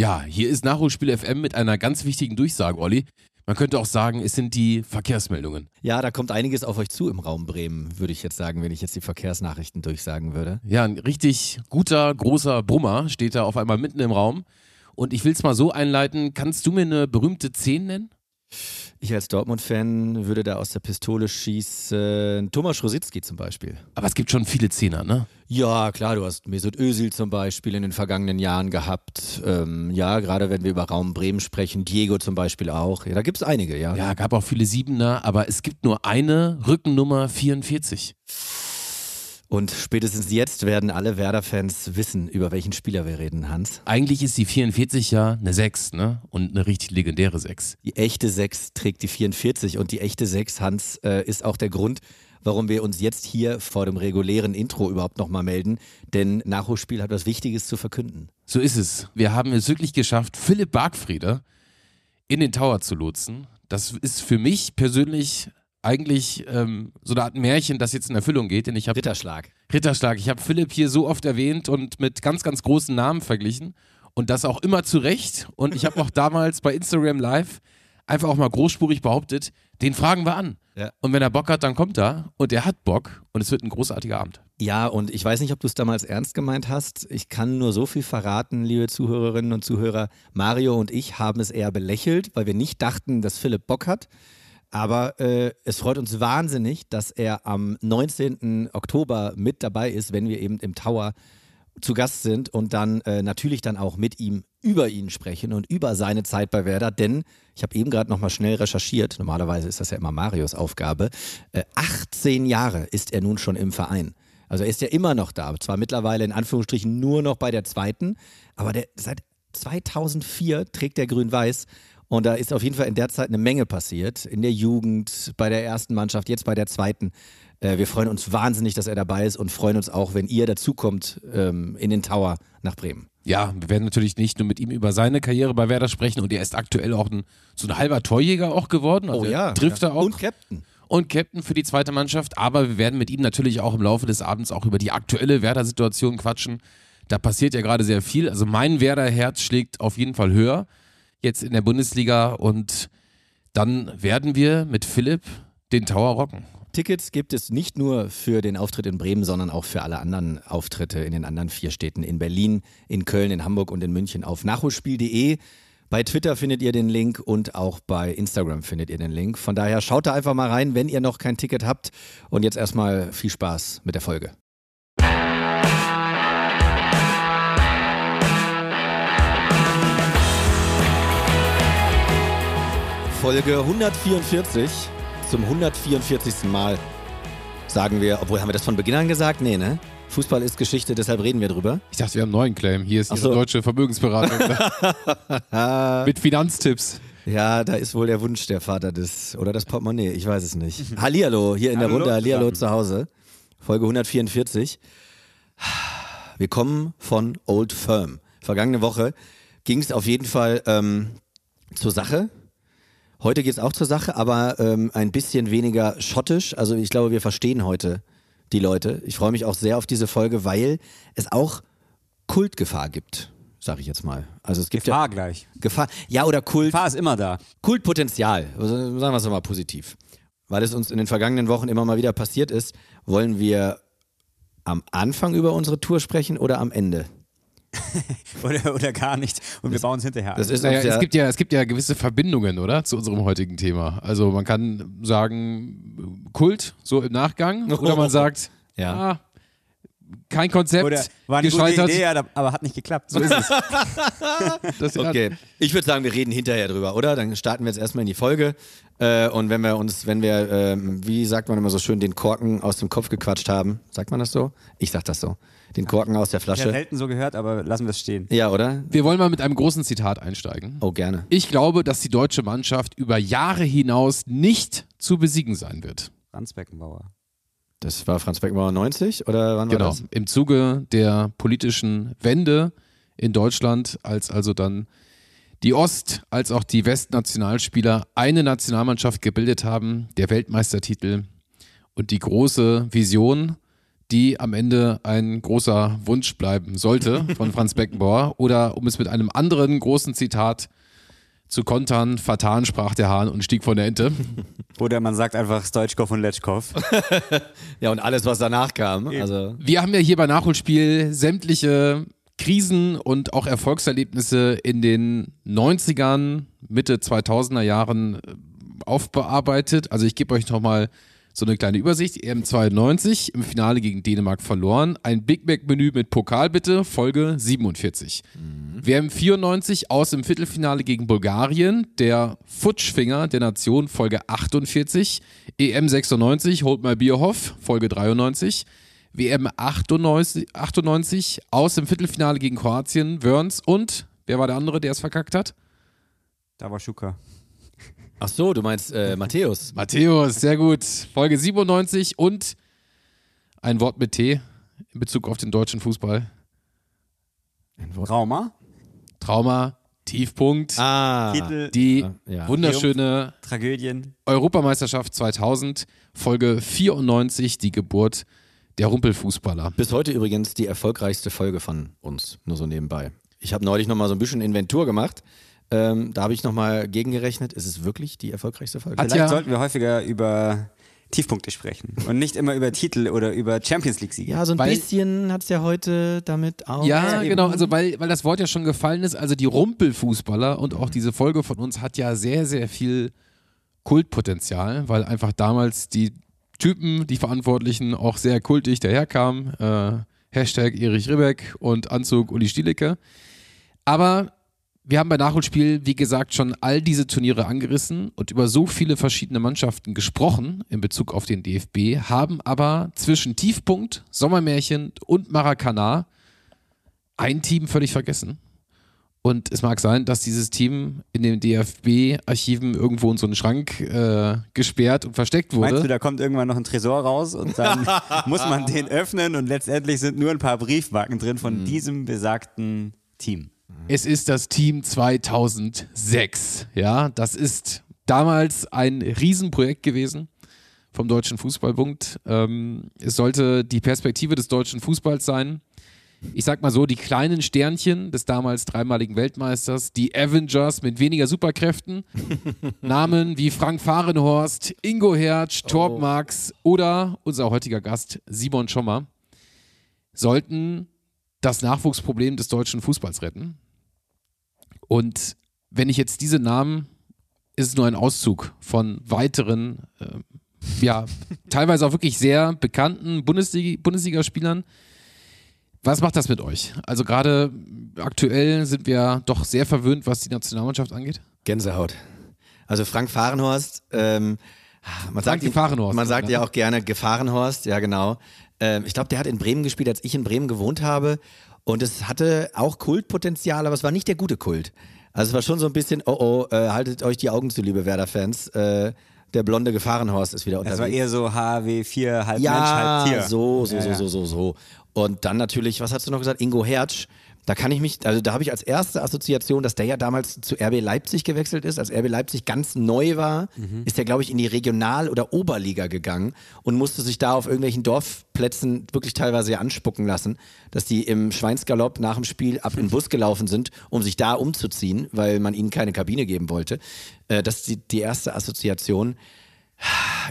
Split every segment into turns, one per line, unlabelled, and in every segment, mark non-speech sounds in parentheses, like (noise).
Ja, hier ist Nachholspiel FM mit einer ganz wichtigen Durchsage, Olli. Man könnte auch sagen, es sind die Verkehrsmeldungen.
Ja, da kommt einiges auf euch zu im Raum Bremen, würde ich jetzt sagen, wenn ich jetzt die Verkehrsnachrichten durchsagen würde.
Ja, ein richtig guter, großer Brummer steht da auf einmal mitten im Raum. Und ich will es mal so einleiten, kannst du mir eine berühmte 10 nennen?
Ich als Dortmund-Fan würde da aus der Pistole schießen. Thomas Rositzky zum Beispiel.
Aber es gibt schon viele Zehner, ne?
Ja, klar, du hast Mesut Özil zum Beispiel in den vergangenen Jahren gehabt. Ähm, ja, gerade wenn wir über Raum Bremen sprechen, Diego zum Beispiel auch. Ja, da gibt es einige, ja.
Ja, gab auch viele Siebener, aber es gibt nur eine Rückennummer 44.
Und spätestens jetzt werden alle Werder-Fans wissen, über welchen Spieler wir reden, Hans.
Eigentlich ist die 44 ja eine 6, ne? Und eine richtig legendäre 6.
Die echte 6 trägt die 44 und die echte 6, Hans, äh, ist auch der Grund, warum wir uns jetzt hier vor dem regulären Intro überhaupt nochmal melden. Denn Nachholspiel hat was Wichtiges zu verkünden.
So ist es. Wir haben es wirklich geschafft, Philipp Bargfrieder in den Tower zu lotsen. Das ist für mich persönlich eigentlich ähm, so eine Art Märchen, das jetzt in Erfüllung geht. Denn ich hab,
Ritterschlag.
Ritterschlag. Ich habe Philipp hier so oft erwähnt und mit ganz, ganz großen Namen verglichen. Und das auch immer zu Recht. Und ich habe auch (laughs) damals bei Instagram Live einfach auch mal großspurig behauptet, den fragen wir an.
Ja.
Und wenn er Bock hat, dann kommt er. Und er hat Bock. Und es wird ein großartiger Abend.
Ja, und ich weiß nicht, ob du es damals ernst gemeint hast. Ich kann nur so viel verraten, liebe Zuhörerinnen und Zuhörer. Mario und ich haben es eher belächelt, weil wir nicht dachten, dass Philipp Bock hat. Aber äh, es freut uns wahnsinnig, dass er am 19. Oktober mit dabei ist, wenn wir eben im Tower zu Gast sind und dann äh, natürlich dann auch mit ihm über ihn sprechen und über seine Zeit bei Werder, denn ich habe eben gerade nochmal schnell recherchiert, normalerweise ist das ja immer Marios Aufgabe, äh, 18 Jahre ist er nun schon im Verein. Also er ist ja immer noch da, zwar mittlerweile in Anführungsstrichen nur noch bei der zweiten, aber der, seit 2004 trägt der Grün-Weiß und da ist auf jeden Fall in der Zeit eine Menge passiert. In der Jugend, bei der ersten Mannschaft, jetzt bei der zweiten. Äh, wir freuen uns wahnsinnig, dass er dabei ist und freuen uns auch, wenn ihr dazukommt ähm, in den Tower nach Bremen.
Ja, wir werden natürlich nicht nur mit ihm über seine Karriere bei Werder sprechen und er ist aktuell auch ein, so ein halber Torjäger auch geworden. Also
Oh ja,
trifft er auch.
Und Captain.
und Captain für die zweite Mannschaft. Aber wir werden mit ihm natürlich auch im Laufe des Abends auch über die aktuelle Werder-Situation quatschen. Da passiert ja gerade sehr viel. Also mein Werder-Herz schlägt auf jeden Fall höher jetzt in der Bundesliga und dann werden wir mit Philipp den Tower rocken.
Tickets gibt es nicht nur für den Auftritt in Bremen, sondern auch für alle anderen Auftritte in den anderen vier Städten, in Berlin, in Köln, in Hamburg und in München auf nachholspiel.de. Bei Twitter findet ihr den Link und auch bei Instagram findet ihr den Link. Von daher schaut da einfach mal rein, wenn ihr noch kein Ticket habt. Und jetzt erstmal viel Spaß mit der Folge. Folge 144 zum 144. Mal sagen wir, obwohl haben wir das von Beginn an gesagt? Nee, ne? Fußball ist Geschichte, deshalb reden wir drüber.
Ich dachte, wir haben einen neuen Claim. Hier ist
Ach so.
deutsche Vermögensberatung (laughs) mit Finanztipps.
Ja, da ist wohl der Wunsch der Vater des, oder das Portemonnaie, ich weiß es nicht. Hallihallo, hier in der Runde, Hallihallo zu Hause. Folge 144. Wir kommen von Old Firm. Vergangene Woche ging es auf jeden Fall ähm, zur Sache. Heute geht es auch zur Sache, aber ähm, ein bisschen weniger schottisch. Also ich glaube, wir verstehen heute die Leute. Ich freue mich auch sehr auf diese Folge, weil es auch Kultgefahr gibt, sage ich jetzt mal. Also es gibt
Gefahr
ja
gleich.
Gefahr, ja oder Kult,
Gefahr ist immer da.
Kultpotenzial, also sagen wir es mal positiv. Weil es uns in den vergangenen Wochen immer mal wieder passiert ist, wollen wir am Anfang über unsere Tour sprechen oder am Ende? (laughs)
Oder, oder gar nicht. Und wir bauen es hinterher.
Das ist
Naja, es, gibt ja, es gibt ja gewisse Verbindungen, oder? Zu unserem heutigen Thema. Also man kann sagen, Kult, so im Nachgang. Oder man (laughs) sagt,
Ja.
ah, kein Konzept,
oder war eine gute
gescheitert.
Idee, aber- hat nicht geklappt. So ist es. (laughs)
Okay, ich würde sagen, wir reden hinterher drüber, oder? Dann starten wir jetzt erstmal in die Folge. Äh, und wenn wir uns, wenn wir, ähm, wie sagt man immer so schön, den Korken aus dem Kopf gequatscht haben, sagt man das so? Ich sag das so. Den Korken aus der
Ich habe
Flasche.
selten so gehört, aber lassen wir es stehen.
Ja, oder?
Wir wollen mal mit einem großen Zitat einsteigen.
Oh, gerne.
Ich glaube, dass die deutsche Mannschaft über Jahre hinaus nicht zu besiegen sein wird.
Franz Beckenbauer.
Das war Franz Beckenbauer 90 oder wann war
Genau.
das?
Im Zuge der politischen Wende in Deutschland, als also dann die Ost- als auch die Westnationalspieler eine Nationalmannschaft gebildet haben, der Weltmeistertitel und die große Vision die am Ende ein großer Wunsch bleiben sollte von Franz Beckenbauer. Oder um es mit einem anderen großen Zitat zu kontern, vertan sprach der Hahn und stieg von der Ente. (laughs)
Oder man sagt einfach Stoichkov und Letschkov. (laughs)
Ja, und alles, was danach kam. Also,
Wir haben ja hier bei Nachholspiel sämtliche Krisen und auch Erfolgserlebnisse in den 90ern, Mitte 2000er Jahren aufbearbeitet. Also ich gebe euch noch mal so eine kleine Übersicht. EM 92 im Finale gegen Dänemark verloren. Ein Big Mac Menü mit Pokal bitte, Folge 47. WM 94 aus im Viertelfinale gegen Bulgarien, der Futschfinger der Nation, Folge 48. EM 96, Hold My Bierhoff, Folge 93. WM 98, 98 aus im Viertelfinale gegen Kroatien, Wörns und wer war der andere, der es verkackt hat?
Da war Schuka.
Ach so, du meinst äh, Matthäus.
Matthäus, sehr gut. Folge 97 und ein Wort mit T in Bezug auf den deutschen Fußball.
Trauma.
Trauma, Tiefpunkt,
Ah,
Titel,
die
ja.
wunderschöne
Tragödien.
Europameisterschaft 2000, Folge 94, die Geburt der Rumpelfußballer.
Bis heute übrigens die erfolgreichste Folge von uns, nur so nebenbei. Ich habe neulich nochmal so ein bisschen Inventur gemacht. Ähm, da habe ich nochmal gegengerechnet. Ist es wirklich die erfolgreichste Folge?
Vielleicht
ja-
sollten wir häufiger über Tiefpunkte sprechen und nicht immer über Titel oder über Champions League Siege.
ja, so ein
Weil-
bisschen hat es ja heute damit auch.
Ja,
eben.
genau, also weil, weil das Wort ja schon gefallen ist, also die Rumpelfußballer und auch diese Folge von uns hat ja sehr, sehr viel Kultpotenzial, weil einfach damals die Typen, die Verantwortlichen auch sehr kultig daherkamen. Äh, Hashtag Erich Ribbeck und Anzug Uli Stielecke. Aber wir haben bei Nachholspiel, wie gesagt, schon all diese Turniere angerissen und über so viele verschiedene Mannschaften gesprochen in Bezug auf den DFB, haben aber zwischen Tiefpunkt, Sommermärchen und Maracana ein Team völlig vergessen. Und es mag sein, dass dieses Team in den DFB-Archiven irgendwo in so einen Schrank äh, gesperrt und versteckt wurde.
Meinst du, da kommt irgendwann noch ein Tresor raus und dann (laughs) muss man den öffnen und letztendlich sind nur ein paar Briefmarken drin von diesem besagten Team.
Es ist das Team 2006. Ja, das ist damals ein Riesenprojekt gewesen vom Deutschen Fußballbund. Ähm, es sollte die Perspektive des deutschen Fußballs sein. Ich sag mal so, die kleinen Sternchen des damals dreimaligen Weltmeisters, die Avengers mit weniger Superkräften, (laughs) Namen wie Frank Fahrenhorst, Ingo Hertz, Torb Marx oder unser heutiger Gast Simon Schommer, sollten das Nachwuchsproblem des deutschen Fußballs retten. Und wenn ich jetzt diese Namen, ist es nur ein Auszug von weiteren, äh, ja, (laughs) teilweise auch wirklich sehr bekannten Bundesliga- Bundesligaspielern. Was macht das mit euch? Also gerade aktuell sind wir doch sehr verwöhnt, was die Nationalmannschaft angeht.
Gänsehaut. Also Frank Fahrenhorst, ähm, man sagt, ihn-
Gefahrenhorst,
man sagt ja auch gerne Gefahrenhorst, ja genau. Ähm, ich glaube, der hat in Bremen gespielt, als ich in Bremen gewohnt habe. Und es hatte auch Kultpotenzial, aber es war nicht der gute Kult. Also es war schon so ein bisschen, oh oh, äh, haltet euch die Augen zu, liebe Werder-Fans. Äh, der blonde Gefahrenhorst ist wieder
Das
unterwegs.
war eher so HW4, halb
Ja,
Mensch, halb Tier.
so, so,
Ja,
so, so, so, so. Und dann natürlich, was hast du noch gesagt? Ingo Hertz. Da kann ich mich, also da habe ich als erste Assoziation, dass der ja damals zu RB Leipzig gewechselt ist. Als RB Leipzig ganz neu war,
Mhm.
ist der, glaube ich, in die Regional- oder Oberliga gegangen und musste sich da auf irgendwelchen Dorfplätzen wirklich teilweise ja anspucken lassen, dass die im Schweinsgalopp nach dem Spiel ab in den Bus gelaufen sind, um sich da umzuziehen, weil man ihnen keine Kabine geben wollte. Äh, das ist die, die erste Assoziation.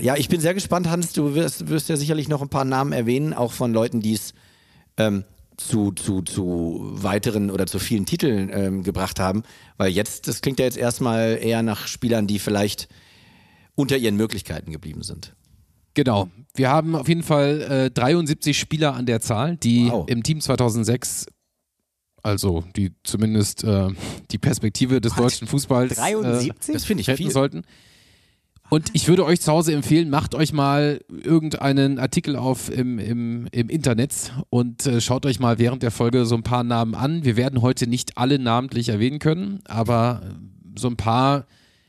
Ja, ich bin sehr gespannt, Hans. Du wirst, wirst ja sicherlich noch ein paar Namen erwähnen, auch von Leuten, die es ähm, zu, zu, zu weiteren oder zu vielen Titeln ähm, gebracht haben. Weil jetzt, das klingt ja jetzt erstmal eher nach Spielern, die vielleicht unter ihren Möglichkeiten geblieben sind.
Genau. Wir haben auf jeden Fall äh, 73 Spieler an der Zahl, die
Wow.
im Team 2006, also die zumindest äh, die Perspektive des deutschen Fußballs äh,
73?
Das finde ich viel.
sollten. Und ich würde euch zu Hause empfehlen, macht euch mal irgendeinen Artikel auf im, im, im Internet und äh, schaut euch mal während der Folge so ein paar Namen an. Wir werden heute nicht alle namentlich erwähnen können, aber so ein paar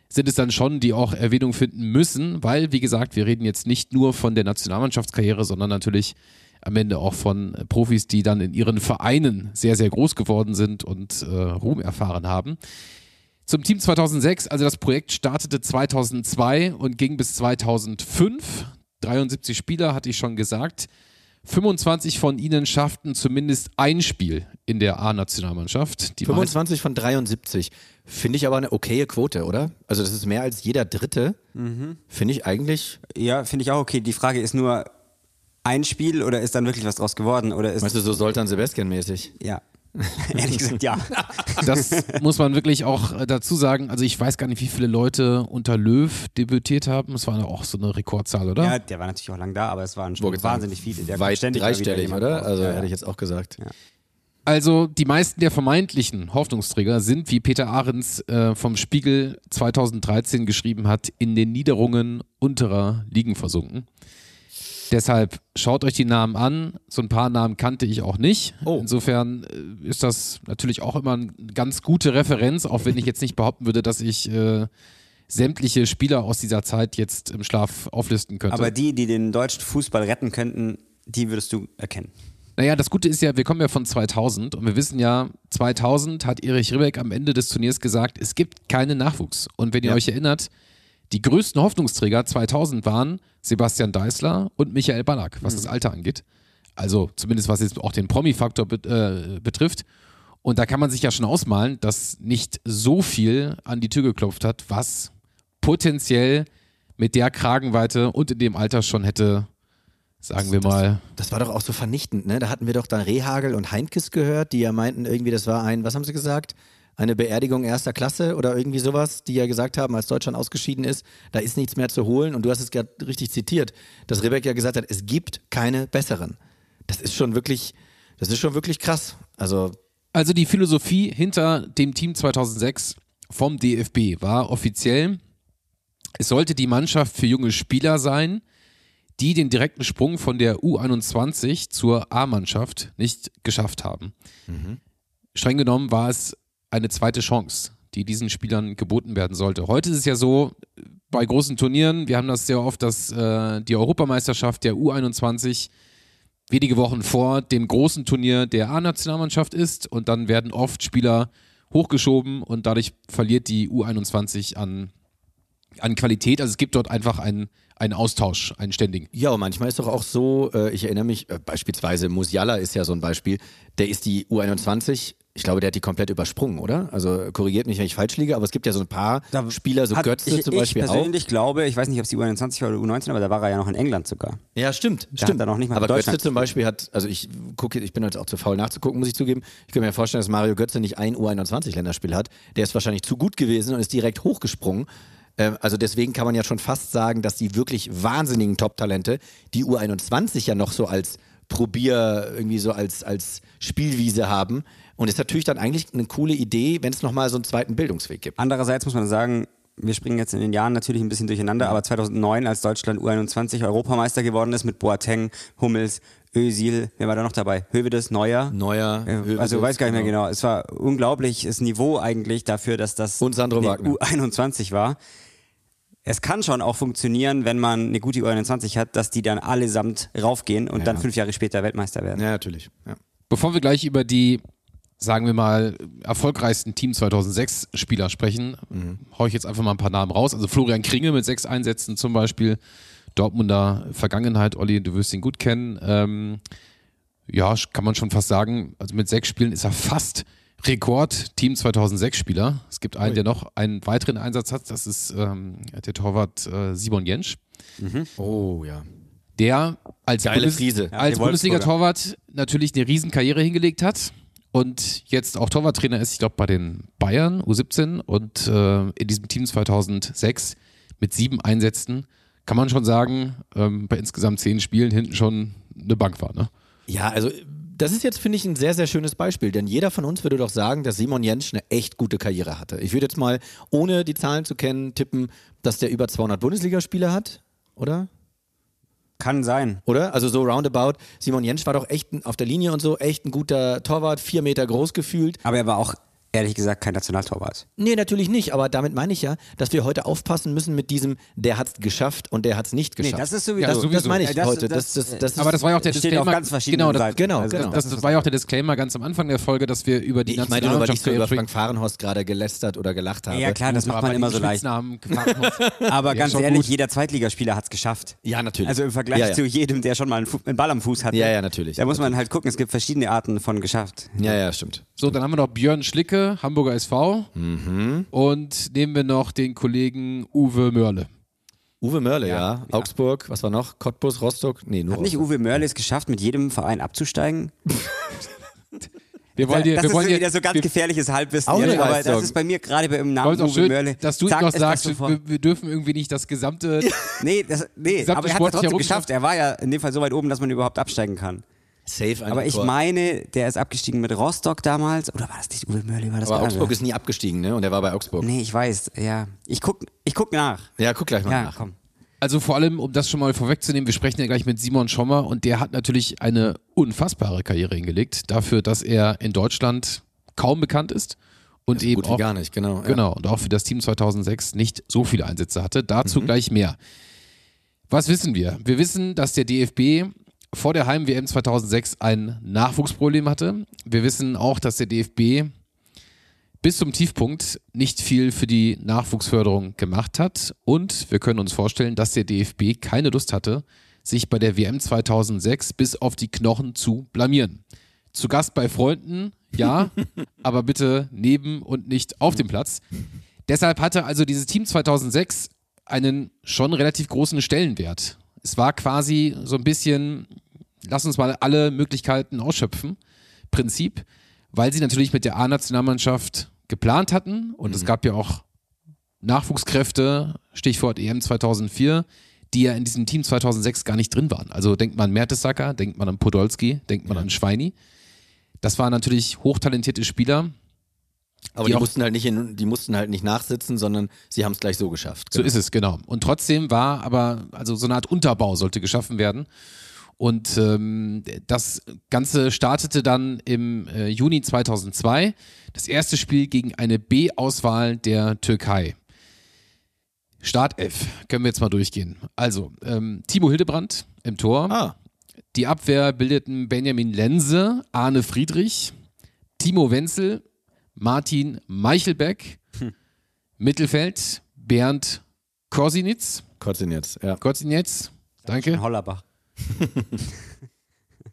sind es dann schon, die auch Erwähnung finden müssen, weil, wie gesagt, wir reden jetzt nicht nur von der Nationalmannschaftskarriere, sondern natürlich am Ende auch von Profis, die dann in ihren Vereinen sehr, sehr groß geworden sind und äh, Ruhm erfahren haben. Zum Team 2006, also das Projekt startete 2002 und ging bis 2005. 73 Spieler, hatte ich schon gesagt. 25 von ihnen schafften zumindest ein Spiel in der A-Nationalmannschaft. Die
25 von 73. Finde ich aber eine okaye Quote, oder? Also das ist mehr als jeder Dritte. Finde ich eigentlich,
Ja, finde ich auch okay. Die Frage ist nur, ein Spiel oder ist dann wirklich was draus geworden? Oder ist
weißt du, so Soltan Sebastian mäßig.
ja. (laughs) Ehrlich gesagt, ja. (laughs)
Das muss man wirklich auch äh, dazu sagen. Also ich weiß gar nicht, wie viele Leute unter Löw debütiert haben. Es war auch so eine Rekordzahl, oder?
ja, der war natürlich auch lang da, aber es waren schon
sagen,
wahnsinnig viele. Der
Weit
ständig
dreistellig, oder?
raus.
Also
ja,
hätte
ja.
ich jetzt auch gesagt.
Also die meisten der vermeintlichen Hoffnungsträger sind, wie Peter Ahrens äh, vom Spiegel 2013 geschrieben hat, in den Niederungen unterer Ligen versunken. Deshalb schaut euch die Namen an. So ein paar Namen kannte ich auch nicht.
Oh.
Insofern äh, ist das natürlich auch immer eine ganz gute Referenz, auch wenn ich jetzt nicht behaupten würde, dass ich äh, sämtliche Spieler aus dieser Zeit jetzt im Schlaf auflisten könnte.
Aber die, die den deutschen Fußball retten könnten, die würdest du erkennen.
Naja, das Gute ist ja, wir kommen ja von 2000 und wir wissen ja, 2000 hat Erich Ribbeck am Ende des Turniers gesagt, es gibt keinen Nachwuchs. Und wenn ihr
Ja.
euch erinnert, die größten Hoffnungsträger 2000 waren Sebastian Deißler und Michael Ballack, was das Alter angeht. Also zumindest was jetzt auch den Promi-Faktor bet äh, betrifft. Und da kann man sich ja schon ausmalen, dass nicht so viel an die Tür geklopft hat, was potenziell mit der Kragenweite und in dem Alter schon hätte, sagen wir mal,
Das war doch auch so vernichtend, ne? Da hatten wir doch dann Rehagel und Heinkes gehört, die ja meinten, irgendwie, das war ein, was haben sie gesagt? Eine Beerdigung erster Klasse oder irgendwie sowas, die ja gesagt haben, als Deutschland ausgeschieden ist, da ist nichts mehr zu holen. Und du hast es gerade richtig zitiert, dass Rebek ja gesagt hat, es gibt keine besseren. Das ist schon wirklich, das ist schon wirklich krass. Also,
Also die Philosophie hinter dem Team 2006 vom DFB war offiziell, es sollte die Mannschaft für junge Spieler sein, die den direkten Sprung von der U21 zur A-Mannschaft nicht geschafft haben. Streng genommen war es eine zweite Chance, die diesen Spielern geboten werden sollte. Heute ist es ja so, bei großen Turnieren, wir haben das sehr oft, dass äh, die Europameisterschaft der U21 wenige Wochen vor dem großen Turnier der A-Nationalmannschaft ist und dann werden oft Spieler hochgeschoben und dadurch verliert die U21 an, an Qualität. Also es gibt dort einfach einen, einen Austausch, einen ständigen.
ja, und manchmal ist doch auch so, äh, ich erinnere mich, äh, beispielsweise Musiala ist ja so ein Beispiel, der ist die U21, ich glaube, der hat die komplett übersprungen, oder? Also korrigiert mich, wenn ich falsch liege, aber es gibt ja so ein paar
Da
Spieler, so Götze
ich,
zum Beispiel
ich
auch.
persönlich glaube, ich weiß nicht, ob es die U21 war oder U19, aber da war er ja noch in England sogar.
Ja, stimmt.
Da
stimmt.
noch nicht mal
Aber Götze zum Beispiel hat, also ich gucke, ich bin jetzt auch zu faul nachzugucken, muss ich zugeben. Ich kann mir vorstellen, dass Mario Götze nicht ein U21-Länderspiel hat. Der ist wahrscheinlich zu gut gewesen und ist direkt hochgesprungen. Ähm, Also deswegen kann man ja schon fast sagen, dass die wirklich wahnsinnigen Top-Talente, die U21 ja noch so als Probier, irgendwie so als, als Spielwiese haben. Und ist natürlich dann eigentlich eine coole Idee, wenn es nochmal so einen zweiten Bildungsweg gibt.
Andererseits muss man sagen, wir springen jetzt in den Jahren natürlich ein bisschen durcheinander, aber 2009, als Deutschland U21 Europameister geworden ist mit Boateng, Hummels, Özil, wer war da noch dabei? Hövedes, Neuer.
Neuer,
Äh,
Hövedes,
Also weiß gar nicht mehr
genau.
genau. Es war unglaubliches Niveau eigentlich dafür, dass das
Und Sandro
eine
Wagner.
U21 war. Es kann schon auch funktionieren, wenn man eine gute U21 hat, dass die dann allesamt raufgehen und dann fünf Jahre später Weltmeister werden.
Ja, natürlich. Ja.
Bevor wir gleich über die, sagen wir mal, erfolgreichsten Team 2006 Spieler sprechen, hau ich jetzt einfach mal ein paar Namen raus. Also Florian Kringe mit sechs Einsätzen zum Beispiel, Dortmunder Vergangenheit, Olli, du wirst ihn gut kennen. Ähm, ja, kann man schon fast sagen, also mit sechs Spielen ist er fast Rekord Team 2006 Spieler. Es gibt einen, der noch einen weiteren Einsatz hat, das ist ähm, der Torwart äh, Simon Jensch
Oh ja.
der als, Bundes.
Ja,
als Bundesliga-Torwart natürlich eine Riesenkarriere hingelegt hat und jetzt auch Torwarttrainer ist, ich glaube, bei den Bayern U17 und äh, in diesem Team 2006 mit sieben Einsätzen kann man schon sagen, ähm, bei insgesamt zehn Spielen hinten schon eine Bank war. Ne?
Ja, also das ist jetzt, finde ich, ein sehr, sehr schönes Beispiel, denn jeder von uns würde doch sagen, dass Simon Jentsch eine echt gute Karriere hatte. Ich würde jetzt mal, ohne die Zahlen zu kennen, tippen, dass der über 200 Bundesligaspiele hat, oder?
Kann sein.
Oder? Also so roundabout. Simon Jentsch war doch echt auf der Linie und so echt ein guter Torwart, vier Meter groß gefühlt.
Aber er war auch ehrlich gesagt kein Nationaltorwart.
Nee, natürlich nicht, aber damit meine ich ja, dass wir heute aufpassen müssen mit diesem, der hat es geschafft und der hat es nicht
Nee,
geschafft.
das ist sowieso.
Ja,
das,
sowieso.
das meine ich
Ja, das-
heute.
das-
Das, das, das,
Aber das war ja auch der Disclaimer.
ganz verschiedenen
genau, das,
Seiten.
Genau,
Also
genau.
Das, das war ja auch der Disclaimer ganz am Anfang der Folge, dass wir über die
ich meine nur, weil ich
Nationalmannschaft
so über. Frank Fahrenhorst gerade gelästert oder gelacht habe.
Ja, klar, das macht man immer so leicht.
Hat. (laughs)
Aber ganz ehrlich,
gut.
jeder Zweitligaspieler hat es geschafft.
Ja, natürlich.
Also im Vergleich
Ja, ja.
zu jedem, der schon mal einen, Ball am Fuß hatte.
Ja, ja, natürlich.
Da muss man halt gucken, es gibt verschiedene Arten von geschafft.
Ja, ja, stimmt.
So, dann haben wir noch Björn Schlicke, Hamburger SV.
Mhm.
Und nehmen wir noch den Kollegen Uwe Mörle.
Uwe Mörle, ja. Augsburg, was war noch? Cottbus, Rostock? Nee, nur
Hat nicht
Rostock.
Uwe Mörle es geschafft, mit jedem Verein abzusteigen? (laughs)
Wir wollen dir,
das
wir
ist
wollen
so
dir,
wieder so ganz
wir
gefährliches Halbwissen.
Auch
Ja, aber das ist bei mir gerade beim Namen
wollen auch
Uwe
schön,
Mörle.
dass du
Zack,
noch sagst, wir, wir dürfen irgendwie nicht das gesamte. (laughs)
Nee, das, nee
Gesamte
aber er hat es trotzdem geschafft. Er war ja in dem Fall so weit oben, dass man überhaupt absteigen kann.
Safe ein
Aber ich
Tor.
meine, der ist abgestiegen mit Rostock damals. Oder war das nicht Uwe Mörle? War das
Aber Augsburg
andere?
ist nie abgestiegen, ne? Und er war bei Augsburg.
Nee, ich weiß. Ja. Ich guck, ich guck nach.
Ja, guck gleich mal
Ja,
nach.
komm.
Also vor allem, um das schon mal vorwegzunehmen, wir sprechen ja gleich mit Simon Schommer und der hat natürlich eine unfassbare Karriere hingelegt, dafür, dass er in Deutschland kaum bekannt ist und eben
Gut wie
auch
gar nicht, genau. Ja.
Genau, und auch für das Team 2006 nicht so viele Einsätze hatte.
Mhm.
Dazu gleich mehr. Was wissen wir? Wir wissen, dass der DFB vor der Heim-WM 2006 ein Nachwuchsproblem hatte. Wir wissen auch, dass der DFB bis zum Tiefpunkt nicht viel für die Nachwuchsförderung gemacht hat. Und wir können uns vorstellen, dass der DFB keine Lust hatte, sich bei der WM 2006 bis auf die Knochen zu blamieren. Zu Gast bei Freunden, ja, (laughs) aber bitte neben und nicht auf dem Platz. Deshalb hatte also dieses Team 2006 einen schon relativ großen Stellenwert. Es war quasi so ein bisschen, lass uns mal alle Möglichkeiten ausschöpfen, Prinzip, weil sie natürlich mit der A-Nationalmannschaft geplant hatten und es gab ja auch Nachwuchskräfte, Stichwort EM 2004, die ja in diesem Team 2006 gar nicht drin waren. Also denkt man an Mertesacker, denkt man an Podolski, denkt man an Schweini. Das waren natürlich hochtalentierte Spieler.
Aber
Die
die, mussten halt nicht in, die mussten halt nicht nachsitzen, sondern sie haben es gleich so geschafft.
So ist es, genau. Und trotzdem war aber, also so eine Art Unterbau sollte geschaffen werden. Und ähm, das Ganze startete dann im äh, Juni 2002. Das erste Spiel gegen eine B-Auswahl der Türkei. Startelf, können wir jetzt mal durchgehen. Also, ähm, Timo Hildebrand im Tor.
Ah,
Die Abwehr bildeten Benjamin Lense, Arne Friedrich, Timo Wenzel, Martin Meichelbeck, Mittelfeld Bernd Korsinitz,
Kotzin jetzt, ja.
Korsinitz, danke.
Hollerbach.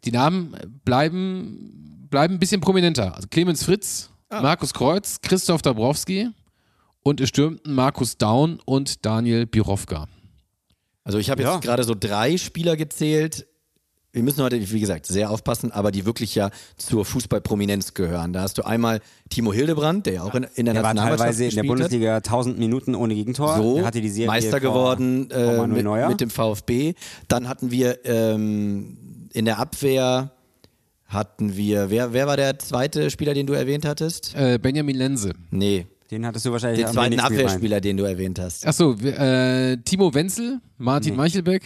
Die Namen bleiben, bleiben ein bisschen prominenter. Also Clemens Fritz, Markus Kreuz, Christoph Dabrowski und es stürmten Markus Daun und Daniel Birovka.
Also ich habe
Ja.
jetzt gerade so drei Spieler gezählt. Wir müssen heute, wie gesagt, sehr aufpassen, aber die wirklich ja zur Fußballprominenz gehören. Da hast du einmal Timo Hildebrand, der ja auch in, in der
Der war
Nationalmannschaft
teilweise in der
hat.
Bundesliga 1000 Minuten ohne Gegentor.
so
Er hatte die Serie
Meister geworden
vor
äh, mit, mit dem VfB. Dann hatten wir ähm, in der Abwehr hatten wir, wer, wer war der zweite Spieler, den du erwähnt hattest?
Äh, Benjamin Lense.
Nee,
Den hattest du wahrscheinlich
den zweiten. Abwehrspieler, den du erwähnt hast.
Achso, äh, Timo Wenzel, Martin Meichelbeck.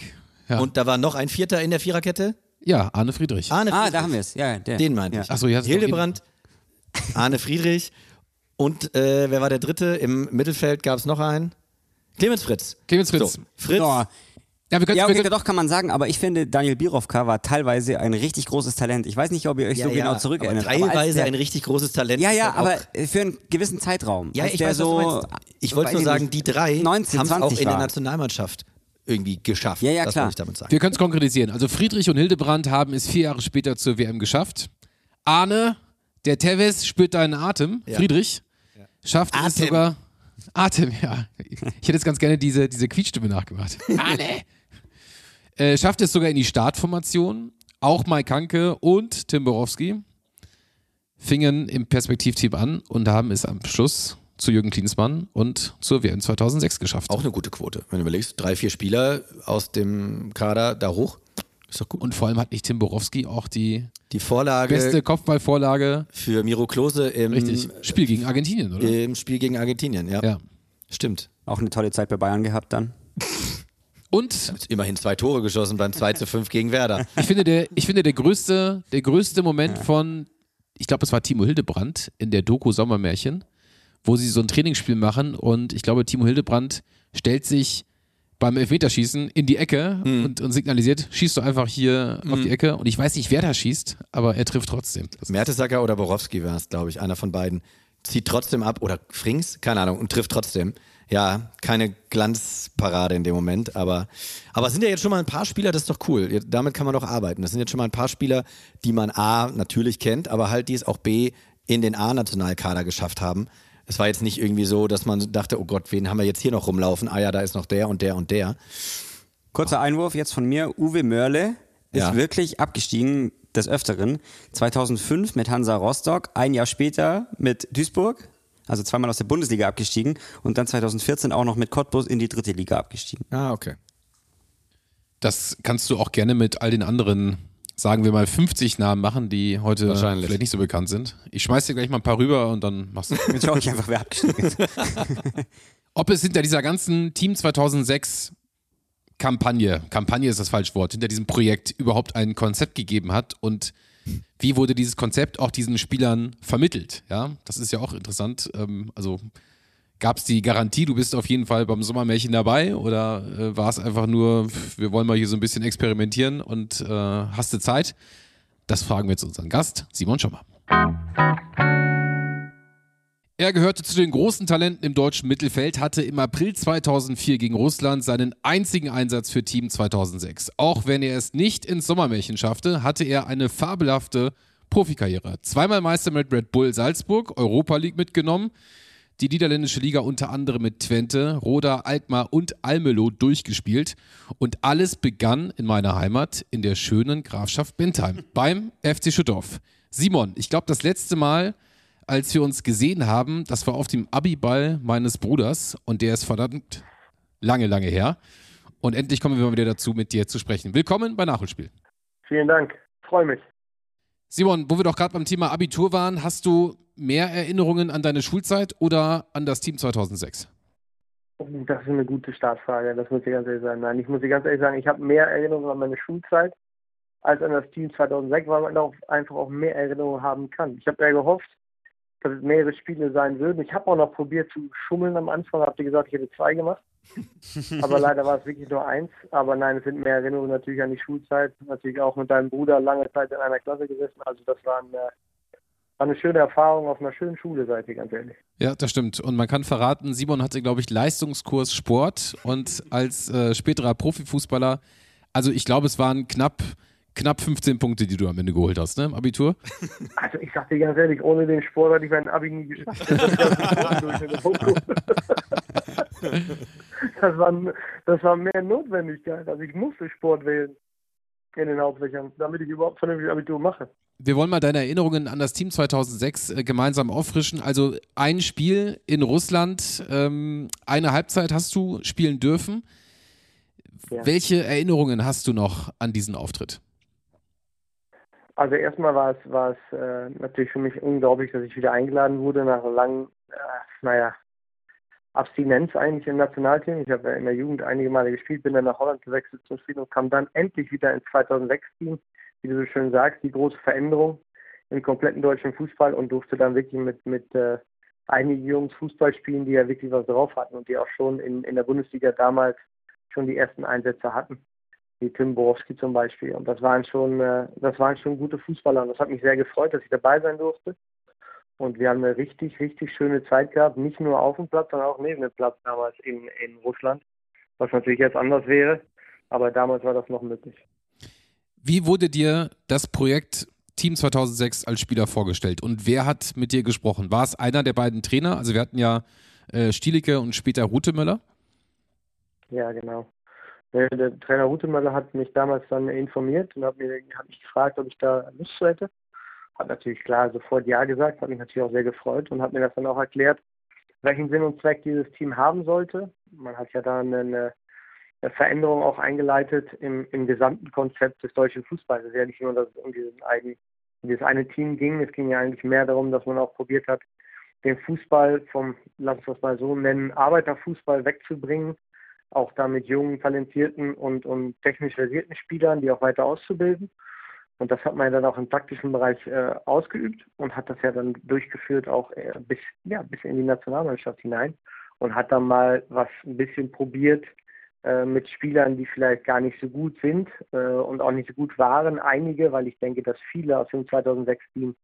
Ja.
Und da war noch ein Vierter in der Viererkette?
ja, Arne Friedrich.
Arne
Ah,
Friedrich.
da haben wir es. Ja, der.
Den meinte
ja.
ich.
Ach so, ja,
Hildebrand, Arne Friedrich und äh, wer war der dritte? Im Mittelfeld gab es noch einen. Clemens Fritz.
Clemens Fritz.
So, Fritz.
Oh.
Ja, wir können,
Ja,
wir
okay,
können,
doch kann man sagen, aber ich finde, Daniel Birovka war teilweise ein richtig großes Talent. Ich weiß nicht, ob ihr euch so genau zurückerinnert.
Aber
aber
teilweise
der-
ein richtig großes Talent.
Ja, ja, aber für einen gewissen Zeitraum.
Ja, ich
der
weiß,
so,
was du meinst. Ich wollte
weiß
nur sagen,
nicht,
die drei
19,
haben auch
20
in der
war.
Nationalmannschaft irgendwie geschafft.
Ja, ja,
das
klar.
ich damit sagen.
wir können es konkretisieren. Also Friedrich und Hildebrand haben es vier Jahre später zur WM geschafft. Arne, der Teves spürt deinen Atem.
Ja.
Friedrich schafft es
Atem.
sogar. Atem, ja. Ich hätte jetzt ganz gerne diese, diese Quietschstimme nachgemacht. (laughs) Arne! Äh, schafft es sogar in die Startformation. Auch Mike Hanke und Tim Borowski fingen im Perspektivteam an und haben es am Schluss zu Jürgen Klinsmann und zur WM 2006 geschafft.
Auch eine gute Quote. Wenn du überlegst, drei, vier Spieler aus dem Kader da hoch, ist doch gut.
Und vor allem hat nicht Tim Borowski auch die
Die Vorlage
beste Kopfballvorlage.
für Miro Klose im,
Richtig. Spiel gegen Argentinien, oder?
im Spiel gegen Argentinien. Ja,
Ja.
stimmt.
Auch eine tolle Zeit bei Bayern gehabt dann.
Und
immerhin zwei Tore geschossen beim 2 zu 5 gegen Werder. (laughs)
ich finde, der, ich finde, der größte, der größte Moment von ich glaube, es war Timo Hildebrand in der Doku Sommermärchen, wo sie so ein Trainingsspiel machen und ich glaube, Timo Hildebrand stellt sich beim Elfmeterschießen in die Ecke mhm. und, und, signalisiert, schießt du einfach hier mhm. auf die Ecke. Und ich weiß nicht, wer da schießt, aber er trifft trotzdem.
Mertesacker oder Borowski war es, glaube ich, einer von beiden. Zieht trotzdem ab oder Frings, keine Ahnung, und trifft trotzdem. Ja, keine Glanzparade in dem Moment, aber, aber es sind ja jetzt schon mal ein paar Spieler, das ist doch cool. Damit kann man doch arbeiten. Das sind jetzt schon mal ein paar Spieler, die man A natürlich kennt, aber halt die es auch B in den A-Nationalkader geschafft haben. Es war jetzt nicht irgendwie so, dass man dachte, oh Gott, wen haben wir jetzt hier noch rumlaufen? Ah ja, da ist noch der und der und der.
Kurzer Einwurf jetzt von mir. Uwe Mörle ist ja. wirklich abgestiegen des Öfteren. 2005 mit Hansa Rostock, ein Jahr später mit Duisburg, also zweimal aus der Bundesliga abgestiegen und dann 2014 auch noch mit Cottbus in die dritte Liga abgestiegen.
Ah, okay.
Das kannst du auch gerne mit all den anderen sagen wir mal, 50 Namen machen, die heute vielleicht nicht so bekannt sind. Ich schmeiß dir gleich mal ein paar rüber und dann machst du.
Jetzt schau ich einfach, wer abgestiegen ist. (laughs)
Ob es hinter dieser ganzen Team 2006 Kampagne, Kampagne ist das falsche Wort, hinter diesem Projekt überhaupt ein Konzept gegeben hat und wie wurde dieses Konzept auch diesen Spielern vermittelt? Ja, das ist ja auch interessant. Ähm, also Gab es die Garantie, du bist auf jeden Fall beim Sommermärchen dabei oder äh, war es einfach nur, wir wollen mal hier so ein bisschen experimentieren und äh, hast du Zeit? Das fragen wir jetzt unseren Gast, Simon Schommer. Er gehörte zu den großen Talenten im deutschen Mittelfeld, hatte im April 2004 gegen Russland seinen einzigen Einsatz für Team 2006. Auch wenn er es nicht ins Sommermärchen schaffte, hatte er eine fabelhafte Profikarriere. Zweimal Meister mit Red Bull Salzburg, Europa League mitgenommen, die niederländische Liga unter anderem mit Twente, Roda, Alkmaar und Almelo durchgespielt. Und alles begann in meiner Heimat in der schönen Grafschaft Bentheim (laughs) beim FC Schüttorf. Simon, ich glaube, das letzte Mal, als wir uns gesehen haben, das war auf dem Abiball meines Bruders und der ist verdammt lange, lange her. Und endlich kommen wir mal wieder dazu, mit dir zu sprechen. Willkommen bei Nachholspiel.
Vielen Dank, freue mich.
Simon, wo wir doch gerade beim Thema Abitur waren, hast du mehr Erinnerungen an deine Schulzeit oder an das Team 2006?
Das ist eine gute Startfrage, das muss ich ganz ehrlich sagen. Nein, ich muss dir ganz ehrlich sagen, ich habe mehr Erinnerungen an meine Schulzeit als an das Team 2006, weil man auch einfach auch mehr Erinnerungen haben kann. Ich habe ja gehofft, dass es mehrere Spiele sein würden. Ich habe auch noch probiert zu schummeln am Anfang, habt ihr gesagt, ich hätte zwei gemacht. (laughs) aber leider war es wirklich nur eins. Aber nein, es sind mehr Erinnerungen natürlich an die Schulzeit. Natürlich auch mit deinem Bruder lange Zeit in einer Klasse gesessen. Also das war ein war eine schöne Erfahrung auf einer schönen Schule, seid ihr ganz ehrlich.
Ja, das stimmt. Und man kann verraten, Simon hatte, glaube ich, Leistungskurs Sport und als äh, späterer Profifußballer, also ich glaube, es waren knapp knapp 15 Punkte, die du am Ende geholt hast, ne, im Abitur? (laughs)
Also ich sag dir ganz ehrlich, ohne den Sport hätte ich mein Abi nie geschafft. (laughs) das, war, das war mehr Notwendigkeit. Also ich musste Sport wählen in den Hauptfächern, damit ich überhaupt vernünftig Abitur mache
wir wollen mal deine Erinnerungen an das Team 2006 äh, gemeinsam auffrischen. Also ein Spiel in Russland, ähm, eine Halbzeit hast du spielen dürfen. Ja. Welche Erinnerungen hast du noch an diesen Auftritt?
Also erstmal war es, war es äh, natürlich für mich unglaublich, dass ich wieder eingeladen wurde nach langen, äh, naja, Abstinenz eigentlich im Nationalteam. Ich habe ja in der Jugend einige Male gespielt, bin dann nach Holland gewechselt zum Spiel und kam dann endlich wieder ins 2006-Team wie du so schön sagst, die große Veränderung im kompletten deutschen Fußball und durfte dann wirklich mit, mit äh, einigen Jungs Fußball spielen, die ja wirklich was drauf hatten und die auch schon in, in der Bundesliga damals schon die ersten Einsätze hatten, wie Tim Borowski zum Beispiel. Und das waren schon, äh, das waren schon gute Fußballer und das hat mich sehr gefreut, dass ich dabei sein durfte. Und wir haben eine richtig, richtig schöne Zeit gehabt, nicht nur auf dem Platz, sondern auch neben dem Platz damals in, in Russland, was natürlich jetzt anders wäre, aber damals war das noch möglich.
Wie wurde dir das Projekt Team 2006 als Spieler vorgestellt und wer hat mit dir gesprochen? War es einer der beiden Trainer? Also wir hatten ja äh, Stielicke und später Rutemöller.
Ja, genau. Der, der, Trainer Rutemöller hat mich damals dann informiert und hat, mir, hat mich gefragt, ob ich da Lust zu hätte. Hat natürlich klar sofort Ja gesagt, hat mich natürlich auch sehr gefreut und hat mir das dann auch erklärt, welchen Sinn und Zweck dieses Team haben sollte. Man hat ja da eine, Veränderung auch eingeleitet im, im gesamten Konzept des deutschen Fußballs. Es ist ja nicht nur, dass es um, diesen einen, dieses eine Team ging. Es ging ja eigentlich mehr darum, dass man auch probiert hat, den Fußball vom, lass uns das mal so nennen, Arbeiterfußball wegzubringen, auch da mit jungen, talentierten und, und technisch versierten Spielern, die auch weiter auszubilden. Und das hat man ja dann auch im taktischen Bereich äh, ausgeübt und hat das ja dann durchgeführt auch äh, bis, ja, bis in die Nationalmannschaft hinein und hat dann mal was ein bisschen probiert äh, mit Spielern, die vielleicht gar nicht so gut sind äh, und auch nicht so gut waren. Einige, weil ich denke, dass viele aus dem 2006-Team,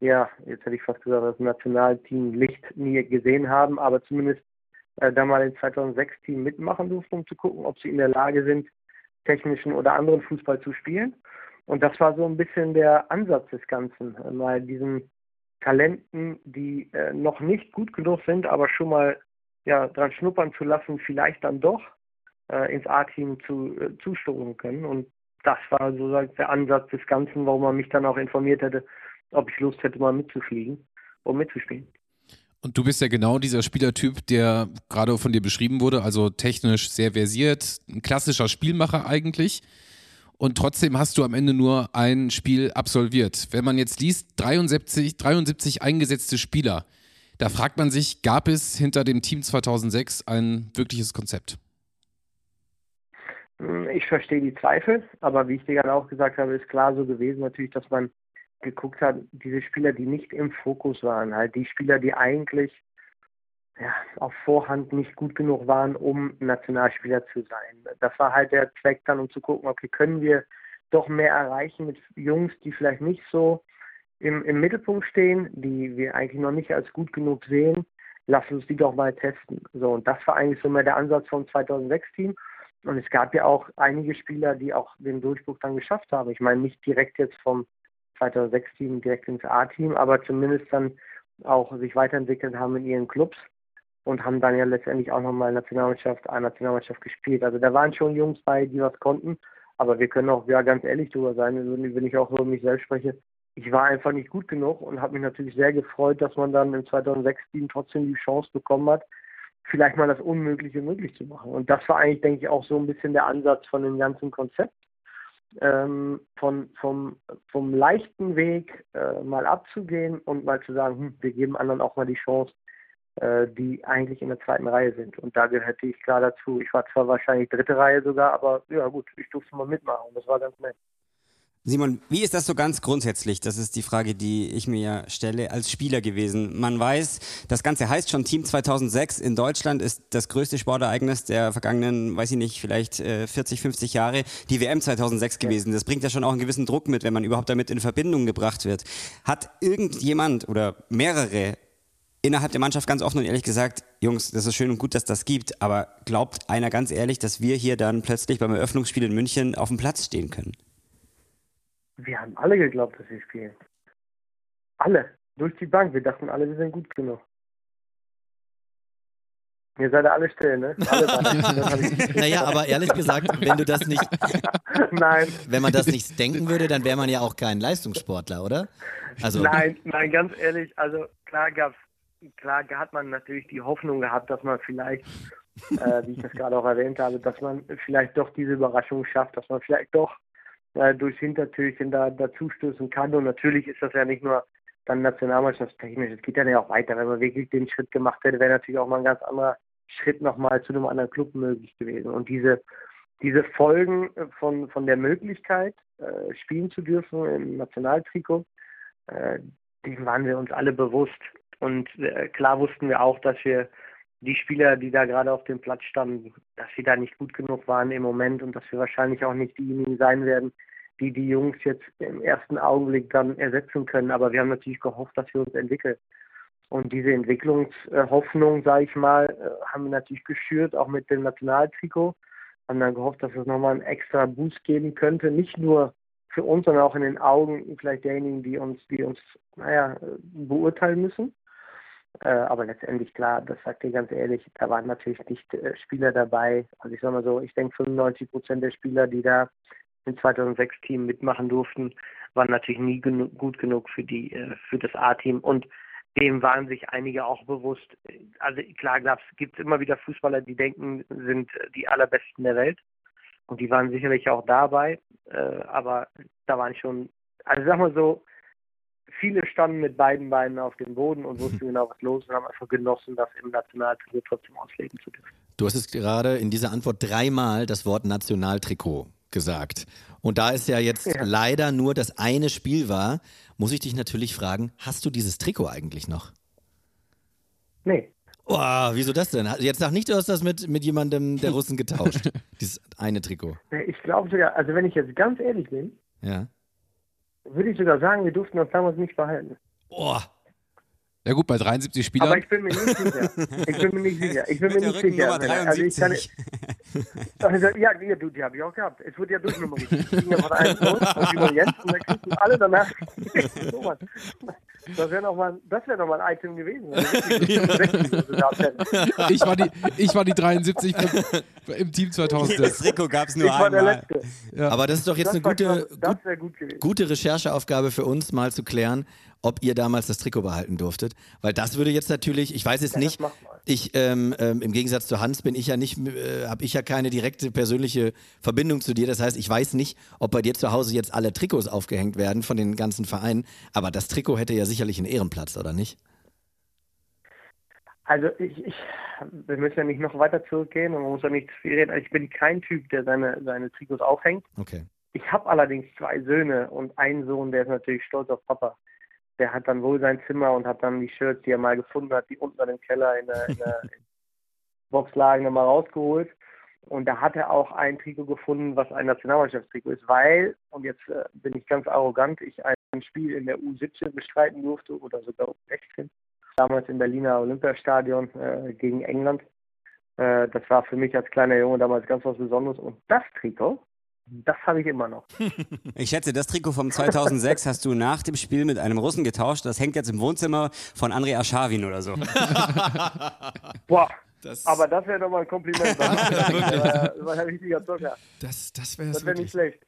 ja, jetzt hätte ich fast gesagt, das Nationalteam Licht nie gesehen haben, aber zumindest äh, da mal im 2006-Team mitmachen durften, um zu gucken, ob sie in der Lage sind, technischen oder anderen Fußball zu spielen. Und das war so ein bisschen der Ansatz des Ganzen, mal diesen Talenten, die äh, noch nicht gut genug sind, aber schon mal ja, dran schnuppern zu lassen, vielleicht dann doch äh, ins A-Team zu, äh, zustoßen können. Und das war so der Ansatz des Ganzen, warum man mich dann auch informiert hätte, ob ich Lust hätte, mal mitzufliegen und mitzuspielen.
Und du bist ja genau dieser Spielertyp, der gerade von dir beschrieben wurde, also technisch sehr versiert, ein klassischer Spielmacher eigentlich und trotzdem hast du am Ende nur ein Spiel absolviert. Wenn man jetzt liest, 73, 73 eingesetzte Spieler, da fragt man sich, gab es hinter dem Team 2006 ein wirkliches Konzept?
Ich verstehe die Zweifel, aber wie ich dir gerade auch gesagt habe, ist klar so gewesen natürlich, dass man geguckt hat, diese Spieler, die nicht im Fokus waren, halt die Spieler, die eigentlich ja, auf Vorhand nicht gut genug waren, um Nationalspieler zu sein. Das war halt der Zweck dann, um zu gucken, okay, können wir doch mehr erreichen mit Jungs, die vielleicht nicht so im, im Mittelpunkt stehen, die wir eigentlich noch nicht als gut genug sehen. Lass uns die doch mal testen. So, und das war eigentlich so mehr der Ansatz vom 2006-Team. Und es gab ja auch einige Spieler, die auch den Durchbruch dann geschafft haben. Ich meine, nicht direkt jetzt vom 2006-Team direkt ins A-Team, aber zumindest dann auch sich weiterentwickelt haben in ihren Clubs und haben dann ja letztendlich auch nochmal Nationalmannschaft, eine Nationalmannschaft gespielt. Also da waren schon Jungs bei, die was konnten, aber wir können auch ja ganz ehrlich drüber sein, wenn ich auch über mich selbst spreche. Ich war einfach nicht gut genug und habe mich natürlich sehr gefreut, dass man dann im 2006-Team trotzdem die Chance bekommen hat, vielleicht mal das Unmögliche möglich zu machen. Und das war eigentlich, denke ich, auch so ein bisschen der Ansatz von dem ganzen Konzept. Ähm, von, vom, vom leichten Weg äh, mal abzugehen und mal zu sagen, hm, wir geben anderen auch mal die Chance, die eigentlich in der zweiten Reihe sind. Und da gehörte ich klar dazu. Ich war zwar wahrscheinlich dritte Reihe sogar, aber ja gut, ich durfte mal mitmachen. Das war ganz nett.
Simon, wie ist das so ganz grundsätzlich? Das ist die Frage, die ich mir ja stelle als Spieler gewesen. Man weiß, das Ganze heißt schon Team 2006 in Deutschland ist das größte Sportereignis der vergangenen, weiß ich nicht, vielleicht 40, äh, 50 Jahre, die WM 2006 gewesen. Das bringt ja schon auch einen gewissen Druck mit, wenn man überhaupt damit in Verbindung gebracht wird. Hat irgendjemand oder mehrere innerhalb der Mannschaft ganz offen und ehrlich gesagt, Jungs, das ist schön und gut, dass das gibt, aber glaubt einer ganz ehrlich, dass wir hier dann plötzlich beim Eröffnungsspiel in München auf dem Platz stehen können?
Wir haben alle geglaubt, dass wir spielen. Alle. Durch die Bank. Wir dachten alle, wir sind gut genug. Ihr seid alle still, ne? (laughs)
naja, aber ehrlich gesagt, wenn du das nicht. (laughs)
nein.
Wenn man das nicht denken würde, dann wäre man ja auch kein Leistungssportler, oder?
Also, nein, nein, ganz ehrlich, also klar gab's klar hat man natürlich die Hoffnung gehabt, dass man vielleicht, äh, wie ich das gerade auch erwähnt habe, dass man vielleicht doch diese Überraschung schafft, dass man vielleicht doch äh, durchs Hintertürchen da dazustößen kann. Und natürlich ist das ja nicht nur dann nationalmannschaftstechnisch, es geht dann ja auch weiter. Wenn man wirklich den Schritt gemacht hätte, wäre natürlich auch mal ein ganz anderer Schritt nochmal zu einem anderen Club möglich gewesen. Und diese, diese Folgen von, von der Möglichkeit, äh, spielen zu dürfen im Nationaltrikot, äh, dem waren wir uns alle bewusst. Und äh, klar wussten wir auch, dass wir die Spieler, die da gerade auf dem Platz standen, dass sie da nicht gut genug waren im Moment und dass wir wahrscheinlich auch nicht diejenigen sein werden, die die Jungs jetzt im ersten Augenblick dann ersetzen können. Aber wir haben natürlich gehofft, dass wir uns entwickeln. Und diese Entwicklungshoffnung, sage ich mal, äh, haben wir natürlich geschürt, auch mit dem Nationaltrikot. Haben dann gehofft, dass es nochmal einen extra Boost geben könnte. Nicht nur für uns, sondern auch in den Augen vielleicht derjenigen, die uns, die uns, naja, beurteilen müssen. Äh, aber letztendlich klar, das sagt ihr ganz ehrlich, da waren natürlich nicht äh, Spieler dabei. Also ich sag mal so, ich denke 95 Prozent der Spieler, die da im 2006-Team mitmachen durften, waren natürlich nie genu gut genug für die äh, für das A-Team und dem waren sich einige auch bewusst. Also klar gibt es immer wieder Fußballer, die denken, sind die allerbesten der Welt und die waren sicherlich auch dabei, äh, aber da waren schon, also sag mal so, viele standen mit beiden Beinen auf dem Boden und wussten genau, was los ist und haben einfach genossen, das im Nationaltrikot trotzdem ausleben zu dürfen.
Du hast es gerade in dieser Antwort dreimal das Wort Nationaltrikot gesagt. Und da es ja jetzt ja. leider nur das eine Spiel war, muss ich dich natürlich fragen, hast du dieses Trikot eigentlich noch?
Nee.
Oh, wieso das denn? Jetzt sag nicht, du hast das mit, mit jemandem der (laughs) Russen getauscht. Dieses eine Trikot.
Ich glaube sogar, also wenn ich jetzt ganz ehrlich bin,
ja.
Würde ich sogar sagen, wir durften das damals nicht behalten.
Boah.
Ja gut, bei 73 Spielern.
Aber ich bin mir nicht sicher. Ich bin mir nicht sicher. Ich bin mir nicht sicher. Also ich kann, also, ja, du, die habe ich auch gehabt. Es wird ja durchnummeriert. Ich ging ja von einem los und über Jens und dann kriegten alle danach. (laughs) das wäre nochmal wär noch mal ein Item gewesen.
ich, war die, ich war die 73 im Team 2000.
Das Trikot gab es nur ich einmal. War der Letzte.
Ja. Aber das ist doch jetzt
das
eine gute, gut, gute Rechercheaufgabe für uns, mal zu klären, ob ihr damals das Trikot behalten durftet. Weil das würde jetzt natürlich, ich weiß es ja, nicht, ich ähm, ähm, im Gegensatz zu Hans bin ich ja nicht, äh, habe ich ja keine direkte persönliche Verbindung zu dir. Das heißt, ich weiß nicht, ob bei dir zu Hause jetzt alle Trikots aufgehängt werden von den ganzen Vereinen. Aber das Trikot hätte ja sicherlich einen Ehrenplatz, oder nicht?
Also ich, ich, wir müssen ja nicht noch weiter zurückgehen und man muss ja nicht viel reden. Also ich bin kein Typ, der seine, seine Trikots aufhängt.
Okay.
Ich habe allerdings zwei Söhne und einen Sohn, der ist natürlich stolz auf Papa der hat dann wohl sein Zimmer und hat dann die Shirts, die er mal gefunden hat, die unten an dem Keller in der, in der (laughs) Box lagen, nochmal rausgeholt. Und da hat er auch ein Trikot gefunden, was ein Nationalmannschaftstrikot ist, weil, und jetzt äh, bin ich ganz arrogant, ich ein Spiel in der U17 bestreiten durfte oder sogar U16, damals im Berliner Olympiastadion äh, gegen England. Äh, das war für mich als kleiner Junge damals ganz was Besonderes. Und das Trikot, das habe ich immer noch. (laughs)
Ich schätze, das Trikot vom 2006 hast du nach dem Spiel mit einem Russen getauscht. Das hängt jetzt im Wohnzimmer von Andrei Aschawin oder so. (laughs)
Boah, das aber das wäre doch mal ein Kompliment. (laughs) Das war ein richtiger Zucker.
Das, das wäre
wär nicht schlecht.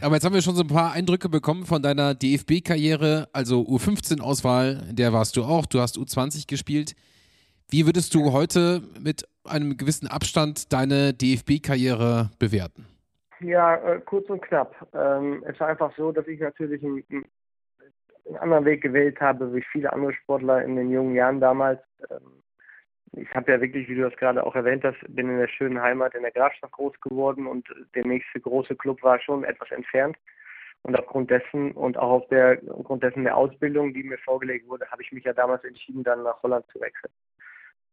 Aber jetzt haben wir schon so ein paar Eindrücke bekommen von deiner DFB-Karriere, also U15-Auswahl, der warst du auch, du hast U20 gespielt. Wie würdest du heute mit einem gewissen Abstand deine DFB-Karriere bewerten?
Ja, äh, kurz und knapp. Ähm, es war einfach so, dass ich natürlich einen, anderen Weg gewählt habe, wie viele andere Sportler in den jungen Jahren damals. Ähm, ich habe ja wirklich, wie du das gerade auch erwähnt hast, bin in der schönen Heimat in der Grafschaft groß geworden und der nächste große Club war schon etwas entfernt. Und aufgrund dessen und auch auf der, aufgrund dessen der Ausbildung, die mir vorgelegt wurde, habe ich mich ja damals entschieden, dann nach Holland zu wechseln.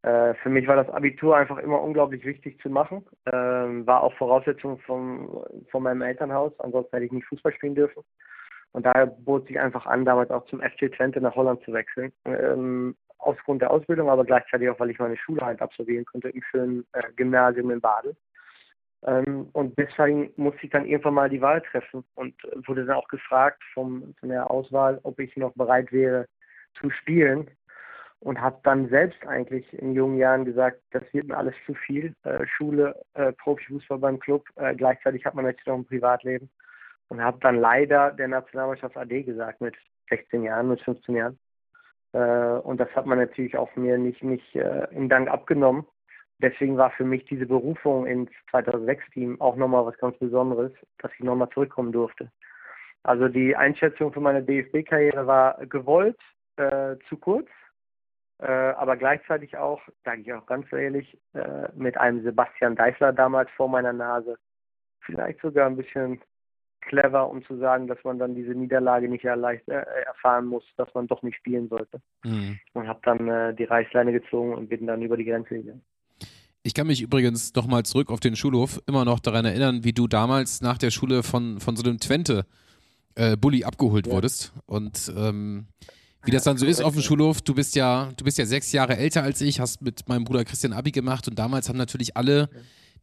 Äh, für mich war das Abitur einfach immer unglaublich wichtig zu machen. Ähm, war auch Voraussetzung vom, von meinem Elternhaus, ansonsten hätte ich nicht Fußball spielen dürfen. Und daher bot sich einfach an, damals auch zum FC Twente nach Holland zu wechseln. Ähm, aufgrund der Ausbildung, aber gleichzeitig auch, weil ich meine Schule halt absolvieren konnte im schönen äh, Gymnasium in Baden. Ähm, und deswegen musste ich dann irgendwann mal die Wahl treffen und wurde dann auch gefragt vom, von der Auswahl, ob ich noch bereit wäre zu spielen und habe dann selbst eigentlich in jungen Jahren gesagt, das wird mir alles zu viel. Äh, Schule, äh, Profifußball beim Club, äh, gleichzeitig hat man natürlich noch ein Privatleben und habe dann leider der Nationalmannschaft AD gesagt mit 16 Jahren, mit 15 Jahren. Äh, und das hat man natürlich auch mir nicht, nicht äh, im Dank abgenommen. Deswegen war für mich diese Berufung ins 2006-Team auch nochmal was ganz Besonderes, dass ich nochmal zurückkommen durfte. Also die Einschätzung für meine DFB-Karriere war gewollt, äh, zu kurz, aber gleichzeitig auch, sage ich auch ganz ehrlich, äh, mit einem Sebastian Deißler damals vor meiner Nase. Vielleicht sogar ein bisschen clever, um zu sagen, dass man dann diese Niederlage nicht erleicht, äh, erfahren muss, dass man doch nicht spielen sollte. Mhm. Und habe dann äh, die Reißleine gezogen und bin dann über die Grenze gegangen.
Ich kann mich übrigens noch mal zurück auf den Schulhof immer noch daran erinnern, wie du damals nach der Schule von, von so einem Twente äh, Bully abgeholt ja. wurdest. Und ähm, wie das dann so ist auf dem Schulhof, du bist ja, du bist ja sechs Jahre älter als ich, hast mit meinem Bruder Christian Abi gemacht und damals haben natürlich alle,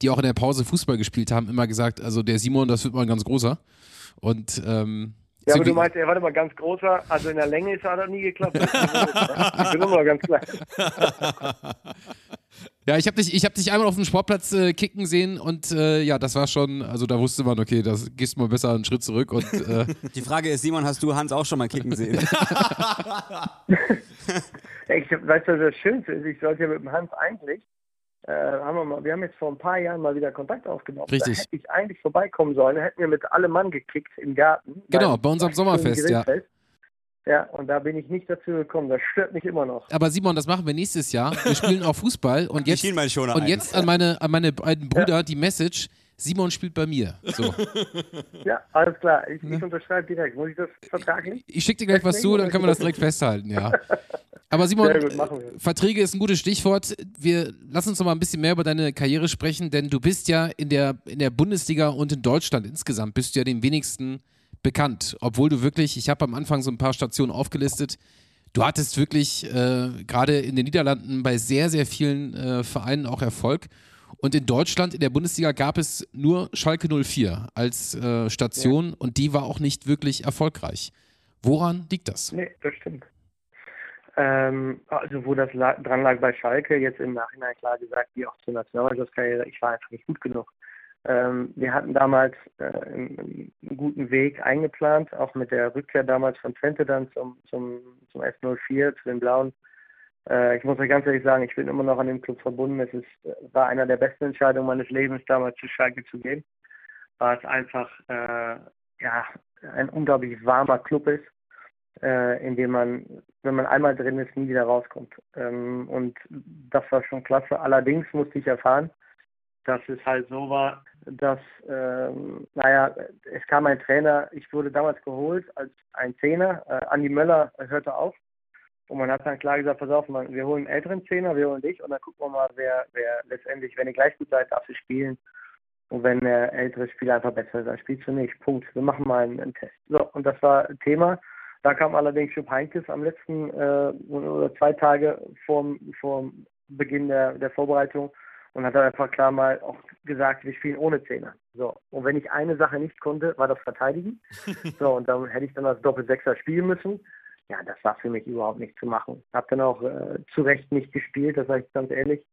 die auch in der Pause Fußball gespielt haben, immer gesagt, also der Simon, das wird mal ein ganz großer. Und ähm,
ja, aber du meinst, er war immer ganz großer, also in der Länge ist er hat nie geklappt. (laughs) ich bin immer ganz klein. (laughs)
Ja, ich habe dich, hab dich einmal auf dem Sportplatz äh, kicken sehen und äh, ja, das war schon, also da wusste man, okay, das gehst mal besser einen Schritt zurück. Und, äh (laughs)
Die Frage ist, Simon, hast du Hans auch schon mal kicken sehen? (laughs) (laughs) ich
weiß, was das Schönste ist, ich sollte ja mit dem Hans eigentlich, äh, haben wir, mal, wir haben jetzt vor ein paar Jahren mal wieder Kontakt aufgenommen.
Richtig.
Da hätte ich eigentlich vorbeikommen sollen, da hätten wir mit allem Mann gekickt im Garten.
Genau, bei unserem Sommerfest, ja.
Ja, und da bin ich nicht dazu gekommen. Das stört mich immer noch.
Aber Simon, das machen wir nächstes Jahr. Wir spielen auch Fußball (laughs) und jetzt, und jetzt an meine, an meine beiden Brüder ja. die Message. Simon spielt bei mir. So. (laughs)
ja, alles klar. Ich, ich unterschreibe direkt. Muss ich das vertraglich?
Ich, ich schicke dir gleich was zu, dann können wir das direkt festhalten, ja. (laughs) Aber Simon, gut, Verträge ist ein gutes Stichwort. Wir lassen uns noch mal ein bisschen mehr über deine Karriere sprechen, denn du bist ja in der, in der Bundesliga und in Deutschland insgesamt bist du ja den wenigsten bekannt. Obwohl du wirklich, ich habe am Anfang so ein paar Stationen aufgelistet, du hattest wirklich äh, gerade in den Niederlanden bei sehr, sehr vielen äh, Vereinen auch Erfolg. Und in Deutschland, in der Bundesliga, gab es nur Schalke 04 als äh, Station ja. und die war auch nicht wirklich erfolgreich. Woran liegt das?
Nee, das stimmt. Ähm, also wo das dran lag bei Schalke, jetzt im Nachhinein klar gesagt, wie auch zur Nationalmannschaftskarriere, ich war einfach nicht gut genug. Ähm, wir hatten damals äh, einen, einen, guten Weg eingeplant, auch mit der Rückkehr damals von Twente dann zum, zum, zum S04, zu den Blauen. Äh, ich muss euch ganz ehrlich sagen, ich bin immer noch an dem Club verbunden. Es ist, war einer der besten Entscheidungen meines Lebens, damals zu Schalke zu gehen, weil es einfach äh, ja, ein unglaublich warmer Club ist, äh, in dem man, wenn man einmal drin ist, nie wieder rauskommt. Ähm, und das war schon klasse. Allerdings musste ich erfahren, dass es halt so war, dass, ähm, naja, es kam ein Trainer, ich wurde damals geholt als ein Zehner, äh, Andi Möller hörte auf und man hat dann klar gesagt, pass auf, man, wir holen einen älteren Zehner, wir holen dich und dann gucken wir mal, wer, wer letztendlich, wenn ihr gleich gut seid, darf ihr spielen und wenn der ältere Spieler einfach besser ist, dann spielst du nicht, Punkt. Wir machen mal einen, einen Test. So, und das war Thema. Da kam allerdings Jupp Heinkes am letzten äh, oder zwei Tage vor dem Beginn der, der Vorbereitung und hat dann einfach klar mal auch gesagt, wir spielen ohne Zehner. So. Und wenn ich eine Sache nicht konnte, war das Verteidigen. (laughs) so, und dann hätte ich dann als Doppelsechser spielen müssen. Ja, das war für mich überhaupt nicht zu machen. Hab dann auch äh, zu Recht nicht gespielt, das sage ich ganz ehrlich.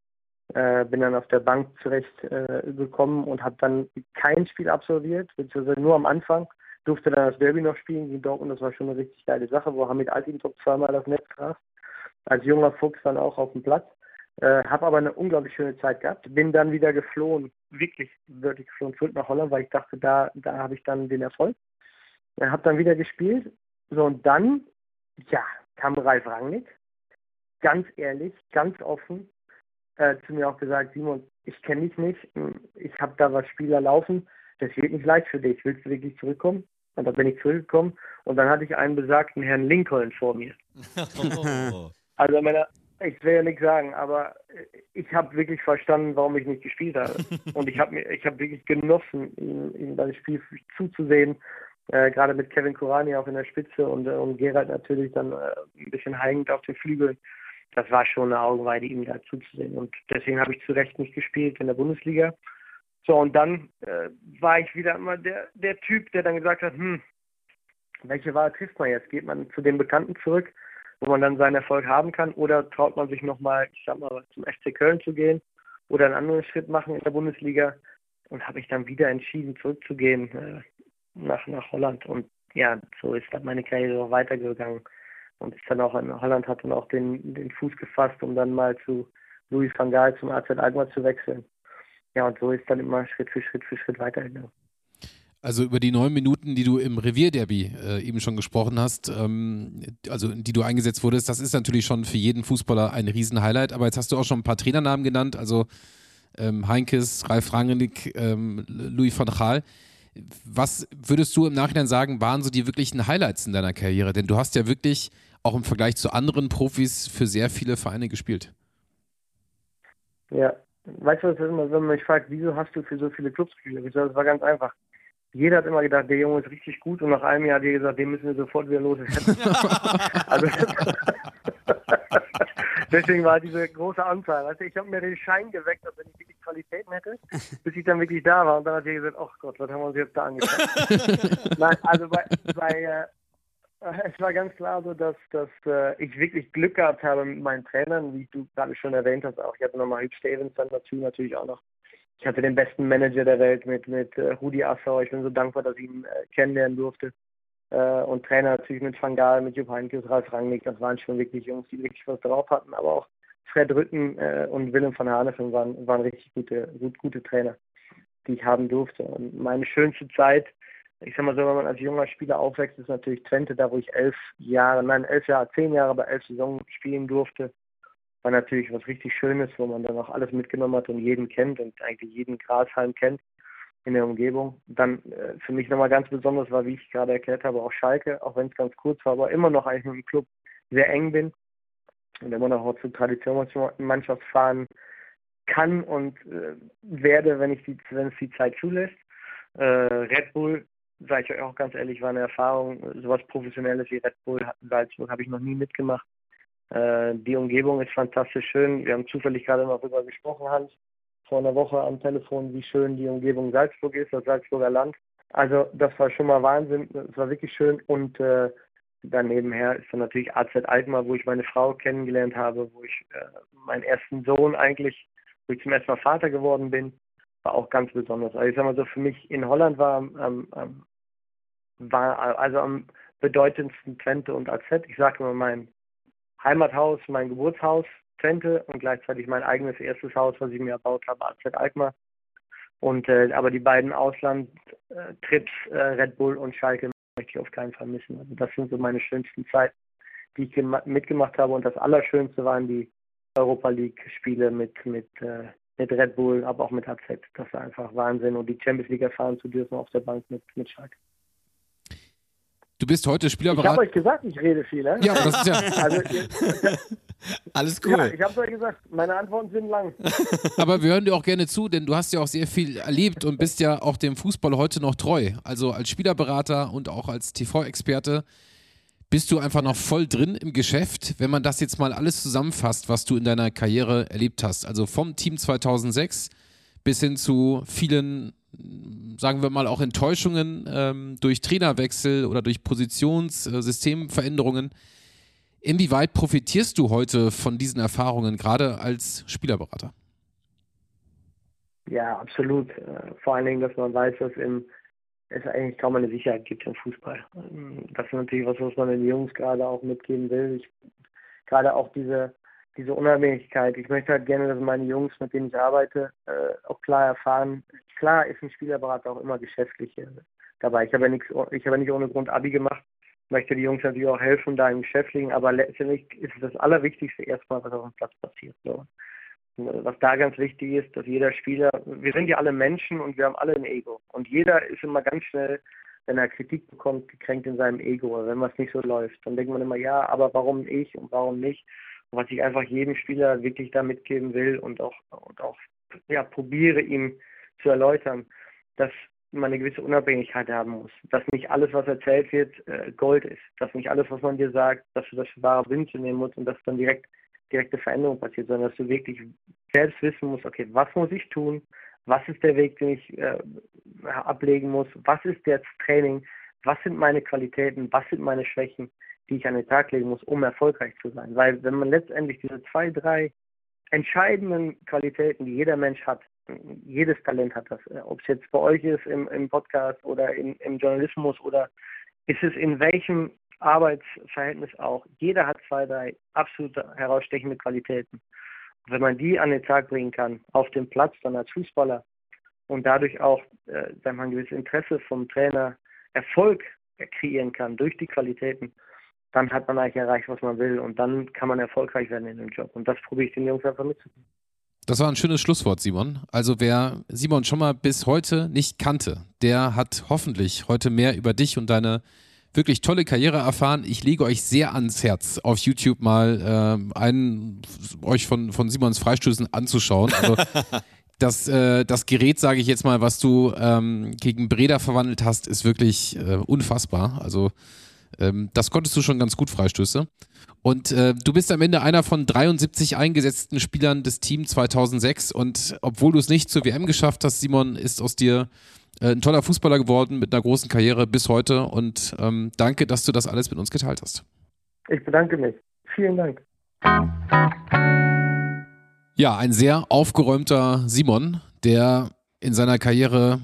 Äh, bin dann auf der Bank zurecht äh, gekommen und habe dann kein Spiel absolviert, beziehungsweise nur am Anfang. Durfte dann das Derby noch spielen gegen Dortmund, das war schon eine richtig geile Sache, wo Hamid Altintop zweimal das Netz traf. Als junger Fuchs dann auch auf dem Platz. Äh, habe aber eine unglaublich schöne Zeit gehabt. Bin dann wieder geflohen, wirklich, wirklich geflohen zurück nach Holland, weil ich dachte, da, da habe ich dann den Erfolg. Äh, habe dann wieder gespielt. So, und dann, ja, kam Ralf Rangnick, ganz ehrlich, ganz offen, äh, zu mir auch gesagt, Simon, ich kenne dich nicht, hm, ich habe da was Spieler laufen, das wird nicht leicht für dich, willst du wirklich zurückkommen? Und dann bin ich zurückgekommen und dann hatte ich einen besagten Herrn Lincoln vor mir. (laughs) Oh. Also meine, ich will ja nichts sagen, aber ich habe wirklich verstanden, warum ich nicht gespielt habe. (laughs) Und ich habe ich habe wirklich genossen, ihm, ihm beim Spiel zuzusehen. Äh, gerade mit Kevin Kurani auch in der Spitze und, äh, und Gerald natürlich dann äh, ein bisschen hängend auf den Flügeln. Das war schon eine Augenweide, ihm da zuzusehen. Und deswegen habe ich zu Recht nicht gespielt in der Bundesliga. So, und dann äh, war ich wieder immer der, der Typ, der dann gesagt hat, hm, welche Wahl trifft man jetzt? Geht man zu den Bekannten zurück? Wo man dann seinen Erfolg haben kann? Oder traut man sich nochmal, ich sag mal, zum FC Köln zu gehen oder einen anderen Schritt machen in der Bundesliga? Und habe ich dann wieder entschieden, zurückzugehen äh, nach, nach Holland. Und ja, so ist dann meine Karriere auch weitergegangen. Und ist dann auch in Holland, hat dann auch den, den Fuß gefasst, um dann mal zu Louis van Gaal zum AZ Alkmaar zu wechseln. Ja, und so ist dann immer Schritt für Schritt für Schritt weitergegangen.
Also über die neun Minuten, die du im Revierderby äh, eben schon gesprochen hast, ähm, also die du eingesetzt wurdest, das ist natürlich schon für jeden Fußballer ein Riesenhighlight. Aber jetzt hast du auch schon ein paar Trainernamen genannt, also ähm, Heinkes, Ralf Rangnick, ähm, Louis van Gaal. Was würdest du im Nachhinein sagen, waren so die wirklichen Highlights in deiner Karriere? Denn du hast ja wirklich auch im Vergleich zu anderen Profis für sehr viele Vereine gespielt.
Ja, weißt du, was ist immer, wenn man mich fragt, wieso hast du für so viele Clubs gespielt? Das war ganz einfach jeder hat immer gedacht, der Junge ist richtig gut und nach einem Jahr hat jeder gesagt, den müssen wir sofort wieder los. (laughs) also, (laughs) deswegen war diese große Anzahl. Also ich habe mir den Schein geweckt, dass wenn ich wirklich Qualitäten hätte, bis ich dann wirklich da war. Und dann hat jeder gesagt, ach Gott, was haben wir uns jetzt da angefangen? (laughs) Nein, also bei, bei äh, es war ganz klar so, dass, dass äh, ich wirklich Glück gehabt habe mit meinen Trainern, wie du gerade schon erwähnt hast auch. Ich hatte nochmal Hugh Stevens dann dazu natürlich auch noch ich hatte den besten Manager der Welt mit, mit äh, Rudi Assauer. Ich bin so dankbar, dass ich ihn äh, kennenlernen durfte. Äh, und Trainer natürlich mit Van Gaal, mit Jupp Heynckes, Ralf Rangnick. Das waren schon wirklich Jungs, die wirklich was drauf hatten. Aber auch Fred Rütten und Willem van Hanefin waren, waren richtig gute, gut, gute Trainer, die ich haben durfte. Und meine schönste Zeit, ich sag mal so, wenn man als junger Spieler aufwächst, ist natürlich Twente, da wo ich elf Jahre, nein, elf Jahre, zehn Jahre bei elf Saisons spielen durfte war natürlich was richtig Schönes, wo man dann auch alles mitgenommen hat und jeden kennt und eigentlich jeden Grashalm kennt. in der Umgebung. Dann äh, für mich nochmal ganz besonders war, wie ich gerade erklärt habe, auch Schalke, auch wenn es ganz kurz war, aber immer noch eigentlich mit dem Club sehr eng bin und immer noch zur Traditionsmannschaft fahren kann und äh, werde, wenn ich die, wenn es die Zeit zulässt. Äh, Red Bull, sage ich euch auch ganz ehrlich, war eine Erfahrung, sowas Professionelles wie Red Bull Salzburg habe ich noch nie mitgemacht. Äh, die Umgebung ist fantastisch schön. Wir haben zufällig gerade noch darüber gesprochen, Hans, vor einer Woche am Telefon, wie schön die Umgebung Salzburg ist, das Salzburger Land. Also das war schon mal Wahnsinn, das war wirklich schön und äh, dann nebenher ist dann natürlich AZ Alkmaar, wo ich meine Frau kennengelernt habe, wo ich äh, meinen ersten Sohn eigentlich, wo ich zum ersten Mal Vater geworden bin, war auch ganz besonders. Also ich sag mal so, für mich in Holland war, ähm, ähm, war also am bedeutendsten Twente und AZ. Ich sage immer mein Heimathaus, mein Geburtshaus, Twente und gleichzeitig mein eigenes erstes Haus, was ich mir erbaut habe, AZ Alkmaar. Und äh, aber die beiden Auslandtrips, äh, Red Bull und Schalke, möchte ich auf keinen Fall missen. Also das sind so meine schönsten Zeiten, die ich mitgemacht habe. Und das Allerschönste waren die Europa League-Spiele mit, mit, äh, mit Red Bull, aber auch mit AZ. Das war einfach Wahnsinn. Und die Champions League erfahren zu dürfen auf der Bank mit, mit Schalke.
Du bist heute Spielerberater.
Ich habe euch gesagt, ich rede viel. Ne?
Ja, das ist ja. (laughs) Also,
ihr, (laughs) Alles cool.
Ja, ich habe euch gesagt, meine Antworten sind lang. (laughs)
Aber wir hören dir auch gerne zu, denn du hast ja auch sehr viel erlebt und bist ja auch dem Fußball heute noch treu. Also als Spielerberater und auch als TV-Experte bist du einfach noch voll drin im Geschäft, wenn man das jetzt mal alles zusammenfasst, was du in deiner Karriere erlebt hast. Also vom Team 2006 bis hin zu vielen sagen wir mal, auch Enttäuschungen ähm, durch Trainerwechsel oder durch Positionssystemveränderungen. Äh, Inwieweit profitierst du heute von diesen Erfahrungen, gerade als Spielerberater?
Ja, absolut. Äh, vor allen Dingen, dass man weiß, dass im, es eigentlich kaum eine Sicherheit gibt im Fußball. Ähm, das ist natürlich was, was man den Jungs gerade auch mitgeben will. Ich, gerade auch diese diese Unabhängigkeit. Ich möchte halt gerne, dass meine Jungs, mit denen ich arbeite, äh, auch klar erfahren. Klar ist ein Spielerberater auch immer geschäftlich äh, dabei. Ich habe ja nichts, ich habe ja nicht ohne Grund Abi gemacht. Möchte die Jungs natürlich auch helfen da im Geschäftlichen, aber letztendlich ist das Allerwichtigste erstmal, was auf dem Platz passiert. So. Was da ganz wichtig ist, dass jeder Spieler, wir sind ja alle Menschen und wir haben alle ein Ego. Und jeder ist immer ganz schnell, wenn er Kritik bekommt, gekränkt in seinem Ego, wenn was nicht so läuft. Dann denkt man immer, ja, aber warum ich und warum nicht? Was ich einfach jedem Spieler wirklich da mitgeben will und auch, und auch ja, probiere ihm zu erläutern, dass man eine gewisse Unabhängigkeit haben muss. Dass nicht alles, was erzählt wird, äh, Gold ist. Dass nicht alles, was man dir sagt, dass du das für wahre Münze nehmen musst und dass dann direkt direkte Veränderung passiert, sondern dass du wirklich selbst wissen musst, okay, was muss ich tun? Was ist der Weg, den ich äh, ablegen muss? Was ist das Training? Was sind meine Qualitäten? Was sind meine Schwächen? die ich an den Tag legen muss, um erfolgreich zu sein. Weil wenn man letztendlich diese zwei, drei entscheidenden Qualitäten, die jeder Mensch hat, jedes Talent hat das, äh, ob es jetzt bei euch ist im, im Podcast oder in, im Journalismus oder ist es in welchem Arbeitsverhältnis auch. Jeder hat zwei, drei absolut herausstechende Qualitäten. Und wenn man die an den Tag bringen kann, auf dem Platz dann als Fußballer und dadurch auch, äh, wenn man ein gewisses Interesse vom Trainer Erfolg kreieren kann durch die Qualitäten, dann hat man eigentlich erreicht, was man will und dann kann man erfolgreich werden in dem Job. Und das probiere ich den Jungs einfach mitzugeben.
Das war ein schönes Schlusswort, Simon. Also wer Simon schon mal bis heute nicht kannte, der hat hoffentlich heute mehr über dich und deine wirklich tolle Karriere erfahren. Ich lege euch sehr ans Herz, auf YouTube mal äh, einen euch von, von Simons Freistößen anzuschauen. Also (laughs) das, äh, das Gerät, sage ich jetzt mal, was du ähm, gegen Breda verwandelt hast, ist wirklich äh, unfassbar. Also ähm, das konntest du schon ganz gut, Freistöße. Und äh, du bist am Ende einer von 73 eingesetzten Spielern des Teams 2006. Und obwohl du es nicht zur WM geschafft hast, Simon, ist aus dir äh, ein toller Fußballer geworden mit einer großen Karriere bis heute. Und ähm, danke, dass du das alles mit uns geteilt hast.
Ich bedanke mich. Vielen Dank.
Ja, ein sehr aufgeräumter Simon, der in seiner Karriere,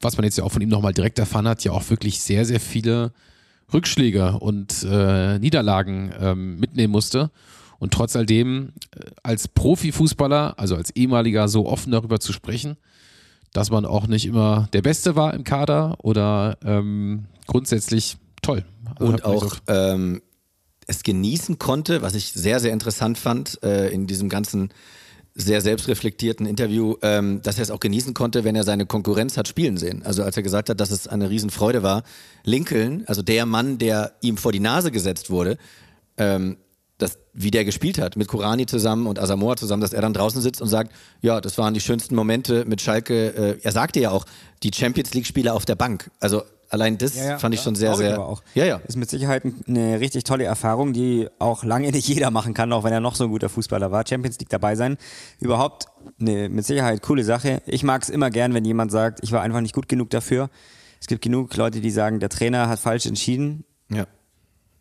was man jetzt ja auch von ihm nochmal direkt erfahren hat, ja auch wirklich sehr, sehr viele Rückschläge und äh, Niederlagen ähm, mitnehmen musste. Und trotz alledem äh, als Profifußballer, also als ehemaliger, so offen darüber zu sprechen, dass man auch nicht immer der Beste war im Kader oder ähm, grundsätzlich toll.
Und auch ähm, es genießen konnte, was ich sehr, sehr interessant fand äh, in diesem ganzen sehr selbstreflektierten Interview, ähm, dass er es auch genießen konnte, wenn er seine Konkurrenz hat spielen sehen. Also als er gesagt hat, dass es eine Riesenfreude war, Lincoln, also der Mann, der ihm vor die Nase gesetzt wurde, ähm, das, wie der gespielt hat, mit Kurani zusammen und Asamoah zusammen, dass er dann draußen sitzt und sagt, ja, das waren die schönsten Momente mit Schalke. Äh, er sagte ja auch, die Champions League-Spieler auf der Bank. Also allein das ja, ja, fand ich schon sehr, sehr.
auch. Ja, ja. Ist mit Sicherheit eine richtig tolle Erfahrung, die auch lange (laughs) nicht jeder machen kann, auch wenn er noch so ein guter Fußballer war. Champions League dabei sein. Überhaupt eine mit Sicherheit coole Sache. Ich mag es immer gern, wenn jemand sagt, ich war einfach nicht gut genug dafür. Es gibt genug Leute, die sagen, der Trainer hat falsch entschieden.
Ja.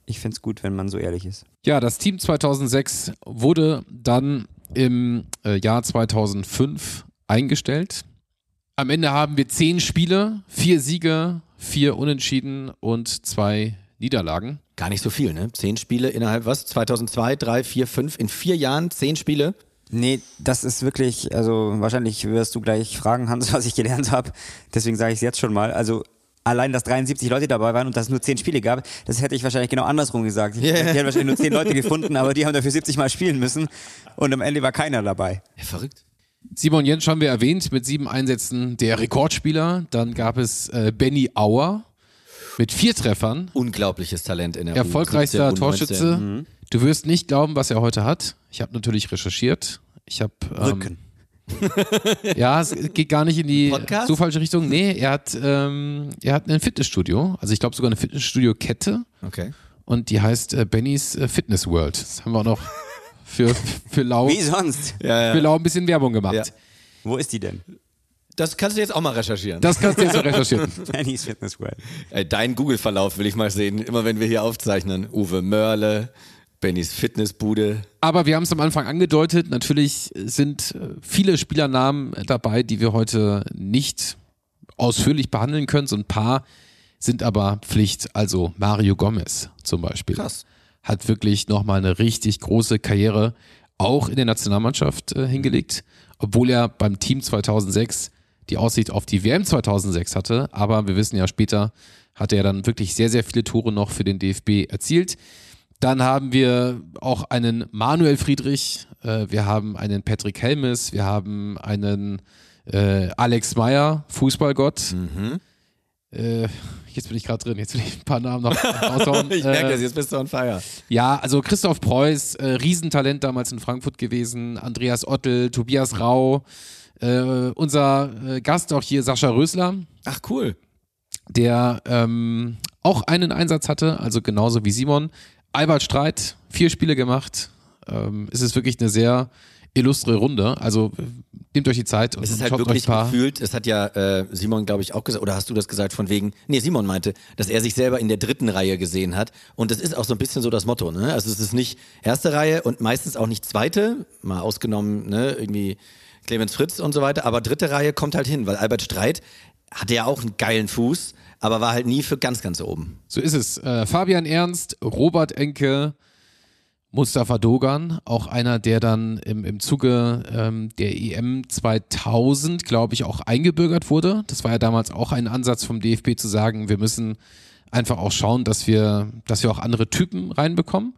Ich finde es gut, wenn man so ehrlich ist.
Ja, das Team 2006 wurde dann im äh, Jahr 2005 eingestellt. Am Ende haben wir zehn Spiele, vier Siege, vier Unentschieden und zwei Niederlagen.
Gar nicht so viel, ne? Zehn Spiele innerhalb was? 2002, drei, vier, fünf, in vier Jahren zehn Spiele?
Nee, das ist wirklich, also wahrscheinlich wirst du gleich fragen, Hans, (laughs) was ich gelernt habe. Deswegen sage ich es jetzt schon mal. Also allein, dass 73 Leute dabei waren und dass es nur 10 Spiele gab, das hätte ich wahrscheinlich genau andersrum gesagt. Yeah. Ich hätte wahrscheinlich nur 10 (laughs) Leute gefunden, aber die haben dafür 70 Mal spielen müssen und am Ende war keiner dabei.
Ja, verrückt.
Simon Jentsch haben wir erwähnt mit sieben Einsätzen der Rekordspieler. Dann gab es äh, Benny Auer mit vier Treffern.
Unglaubliches Talent in der
Erfolgreichster U17, Torschütze. Mhm. Du wirst nicht glauben, was er heute hat. Ich habe natürlich recherchiert. Ich habe ähm,
Rücken. (laughs)
ja, es geht gar nicht in die Podcast? so falsche Richtung. Nee, er hat, ähm, er hat ein Fitnessstudio. Also ich glaube sogar eine Fitnessstudio-Kette.
Okay.
Und die heißt äh, Bennys äh, Fitness World. Das haben wir auch noch für, für Lau.
Wie sonst?
Ja, ja. Für Lau ein bisschen Werbung gemacht. Ja.
Wo ist die denn?
Das kannst du jetzt auch mal recherchieren.
Das kannst du jetzt auch recherchieren. (laughs)
Bennys Fitness World.
Dein Google-Verlauf will ich mal sehen. Immer wenn wir hier aufzeichnen. Uwe Mörle, Bennys Fitnessbude.
Aber wir haben es am Anfang angedeutet, natürlich sind äh, viele Spielernamen dabei, die wir heute nicht ausführlich behandeln können. So ein paar sind aber Pflicht. Also Mario Gomez zum Beispiel.
Krass.
Hat wirklich nochmal eine richtig große Karriere auch in der Nationalmannschaft äh, hingelegt, obwohl er beim Team 2006 die Aussicht auf die WM 2006 hatte. Aber wir wissen ja später, hat er dann wirklich sehr, sehr viele Tore noch für den DFB erzielt. Dann haben wir auch einen Manuel Friedrich, äh, wir haben einen Patrick Helmes, wir haben einen äh, Alex Meyer, Fußballgott. Mhm. Äh, jetzt bin ich gerade drin, jetzt will ich ein paar Namen noch (laughs)
raushauen. ich merke das, jetzt bist du on fire.
Ja, also Christoph Preuß, äh, Riesentalent damals in Frankfurt gewesen, Andreas Ottel, Tobias Rau, äh, unser äh, Gast auch hier, Sascha Rösler.
Ach cool.
Der ähm, auch einen Einsatz hatte, also genauso wie Simon. Albert Streit, vier Spiele gemacht. Ähm, es ist wirklich eine sehr illustre Runde. Also nehmt euch die Zeit
und Es ist halt wirklich gefühlt, es hat ja äh, Simon, glaube ich, auch gesagt, oder hast du das gesagt von wegen, nee, Simon meinte, dass er sich selber in der dritten Reihe gesehen hat. Und das ist auch so ein bisschen so das Motto, ne? Also es ist nicht erste Reihe und meistens auch nicht zweite, mal ausgenommen, ne, irgendwie Clemens Fritz und so weiter, aber dritte Reihe kommt halt hin, weil Albert Streit hatte ja auch einen geilen Fuß aber war halt nie für ganz, ganz oben.
So ist es. Äh, Fabian Ernst, Robert Enke, Mustafa Dogan, auch einer, der dann im, im Zuge ähm, der EM 2000, glaube ich, auch eingebürgert wurde. Das war ja damals auch ein Ansatz vom DFB zu sagen, wir müssen einfach auch schauen, dass wir, dass wir auch andere Typen reinbekommen.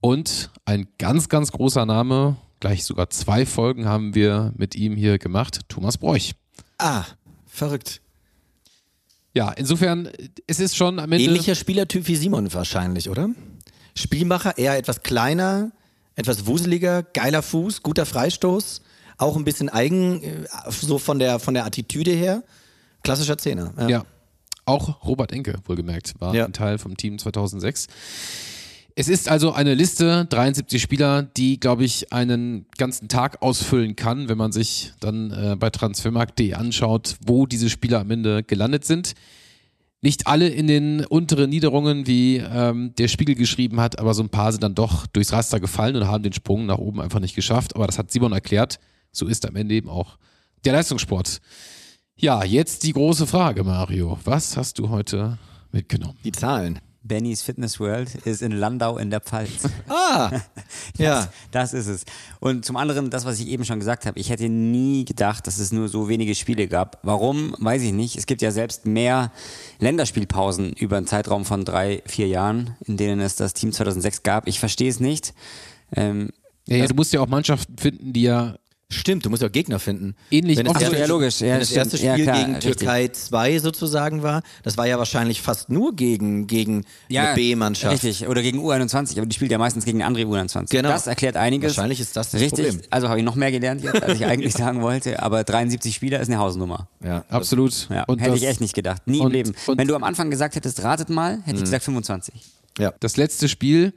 Und ein ganz, ganz großer Name, gleich sogar zwei Folgen haben wir mit ihm hier gemacht, Thomas Broich.
Ah, verrückt.
Ja, insofern, es ist schon am Ende.
Ähnlicher Spielertyp wie Simon wahrscheinlich, oder? Spielmacher, eher etwas kleiner, etwas wuseliger, geiler Fuß, guter Freistoß, auch ein bisschen eigen, äh, so von der, von der Attitüde her. Klassischer Zehner.
Ja. ja. Auch Robert Enke, wohlgemerkt, war ja. ein Teil vom Team 2006. Es ist also eine Liste, 73 Spieler, die, glaube ich, einen ganzen Tag ausfüllen kann, wenn man sich dann äh, bei transfermarkt.de anschaut, wo diese Spieler am Ende gelandet sind. Nicht alle in den unteren Niederungen, wie ähm, der Spiegel geschrieben hat, aber so ein paar sind dann doch durchs Raster gefallen und haben den Sprung nach oben einfach nicht geschafft. Aber das hat Simon erklärt. So ist am Ende eben auch der Leistungssport. Ja, jetzt die große Frage, Mario. Was hast du heute mitgenommen?
Die Zahlen.
Bennys Fitness World ist in Landau in der Pfalz. (laughs)
Ah, (laughs)
das,
ja.
Das ist es. Und zum anderen, das, was ich eben schon gesagt habe, ich hätte nie gedacht, dass es nur so wenige Spiele gab. Warum, weiß ich nicht. Es gibt ja selbst mehr Länderspielpausen über einen Zeitraum von drei, vier Jahren, in denen es das Team 2006 gab. Ich verstehe es nicht.
Ähm, ja, ja, du musst ja auch Mannschaften finden, die ja
Stimmt, du musst ja Gegner finden.
Ähnlich
wenn das, erste,
ja, logisch. Ja,
wenn das
stimmt.
erste
Ja,
Spiel
klar,
gegen
richtig.
Türkei 2 sozusagen war, das war ja wahrscheinlich fast nur gegen, gegen eine B-Mannschaft.
Richtig, oder gegen U21, aber die spielt ja meistens gegen andere U21.
Genau.
Das erklärt einiges.
Wahrscheinlich ist das das
Richtig,
Problem.
also habe ich noch mehr gelernt jetzt, als ich (laughs) eigentlich sagen wollte, aber 73 Spieler ist eine Hausnummer.
Ja,
Absolut.
Ja,
und
hätte
das,
ich echt nicht gedacht. Nie im
und-
Leben.
und-
Wenn du am Anfang gesagt hättest, ratet mal, hätte ich gesagt 25.
ja.
Das letzte Spiel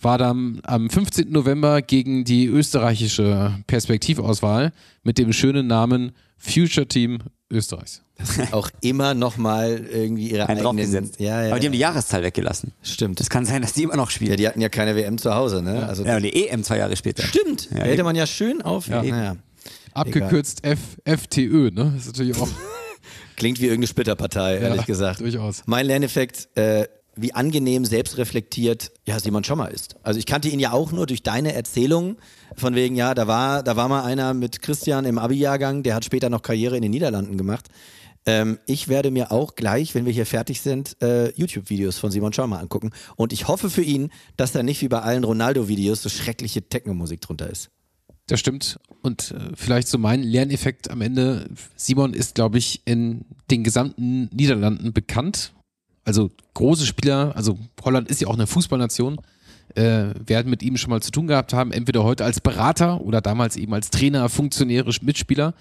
war dann am 15. November gegen die österreichische Perspektivauswahl mit dem schönen Namen Future Team Österreichs.
auch immer noch mal irgendwie ihre
Ein
eigenen... Ja, ja,
aber die haben die
ja.
Jahreszahl weggelassen.
Stimmt.
Das kann sein, dass die immer noch
Ja,
spielen.
die hatten ja keine WM zu Hause, ne? Also,
Ja, und die EM zwei Jahre später.
Stimmt.
Ja,
hätte man ja schön auf...
Ja.
Naja.
Abgekürzt F, FTÖ, ne? Das ist natürlich auch (laughs)
Klingt wie irgendeine Splitterpartei, ehrlich gesagt.
durchaus.
Mein Lerneffekt, äh, wie angenehm selbstreflektiert ja, Simon Schommer ist. Also ich kannte ihn ja auch nur durch deine Erzählungen von wegen, ja, da war, da war mal einer mit Christian im Abi-Jahrgang, der hat später noch Karriere in den Niederlanden gemacht. Ähm, ich werde mir auch gleich, wenn wir hier fertig sind, äh, YouTube-Videos von Simon Schommer angucken. Und ich hoffe für ihn, dass da nicht wie bei allen Ronaldo-Videos so schreckliche Techno-Musik drunter ist.
Das stimmt. Und äh, vielleicht so mein Lerneffekt am Ende. Simon ist, glaube ich, in den gesamten Niederlanden bekannt. Also große Spieler, also Holland ist ja auch eine Fußballnation, äh, werden mit ihm schon mal zu tun gehabt haben, entweder heute als Berater oder damals eben als Trainer, Funktionäre, Mitspieler.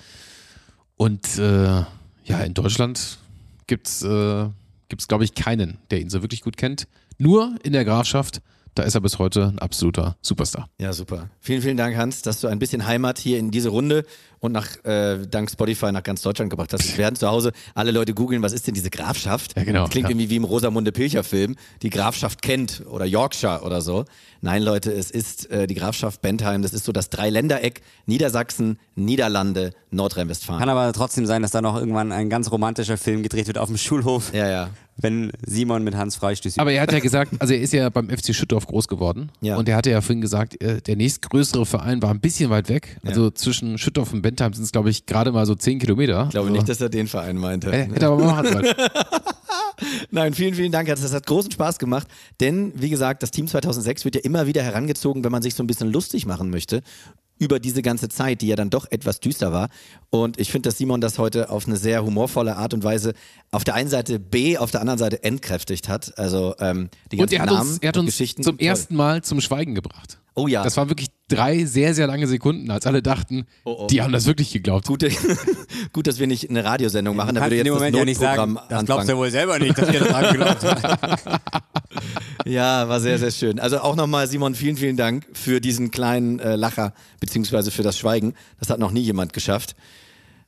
Und äh, ja, in Deutschland gibt's äh, gibt's glaube ich, keinen, der ihn so wirklich gut kennt. Nur in der Grafschaft, da ist er bis heute ein absoluter Superstar.
Ja, super. Vielen, vielen Dank, Hans, dass du ein bisschen Heimat hier in diese Runde und nach äh, dank Spotify nach ganz Deutschland gebracht hast. Wir werden zu Hause alle Leute googeln, was ist denn diese Grafschaft?
Ja, genau,
Das klingt
ja.
irgendwie wie im Rosamunde Pilcher-Film, die Grafschaft Kent oder Yorkshire oder so. Nein, Leute, es ist äh, die Grafschaft Bentheim. Das ist so das Dreiländereck Niedersachsen, Niederlande, Nordrhein-Westfalen.
Kann aber trotzdem sein, dass da noch irgendwann ein ganz romantischer Film gedreht wird auf dem Schulhof,
Ja, ja.
Wenn Simon mit Hans Freistößig.
Aber er hat ja gesagt, also er ist ja beim FC Schüttorf groß geworden.
Ja.
Und er hatte ja vorhin gesagt, äh, der nächstgrößere Verein war ein bisschen weit weg. Also zwischen Schüttorf und Bentheim sind es, glaube ich, gerade mal so zehn Kilometer.
Ich glaube
also,
nicht, dass er den Verein meinte.
äh, Hätte aber mal machen sollen. (laughs)
Nein, vielen, vielen Dank. Das hat großen Spaß gemacht. Denn, wie gesagt, das Team 2006 wird ja immer wieder herangezogen, wenn man sich so ein bisschen lustig machen möchte über diese ganze Zeit, die ja dann doch etwas düster war. Und ich finde, dass Simon das heute auf eine sehr humorvolle Art und Weise auf der einen Seite B, auf der anderen Seite entkräftigt hat. Also ähm, die
Und
ganzen
er hat
Namen
uns, er hat
und
uns
Geschichten.
zum ersten Mal zum Schweigen gebracht.
Oh ja.
Das waren wirklich drei sehr, sehr lange Sekunden, als alle dachten,
oh.
die haben das wirklich geglaubt.
Gut, (laughs) gut, dass wir nicht eine Radiosendung machen. Da würde jetzt das
Moment ja nicht sagen, das glaubst du
anfangen.
wohl selber nicht, dass ihr das angeglaubt habt. (laughs)
Ja, war sehr, sehr schön. Also auch nochmal, Simon, vielen, vielen Dank für diesen kleinen äh, Lacher, beziehungsweise für das Schweigen. Das hat noch nie jemand geschafft.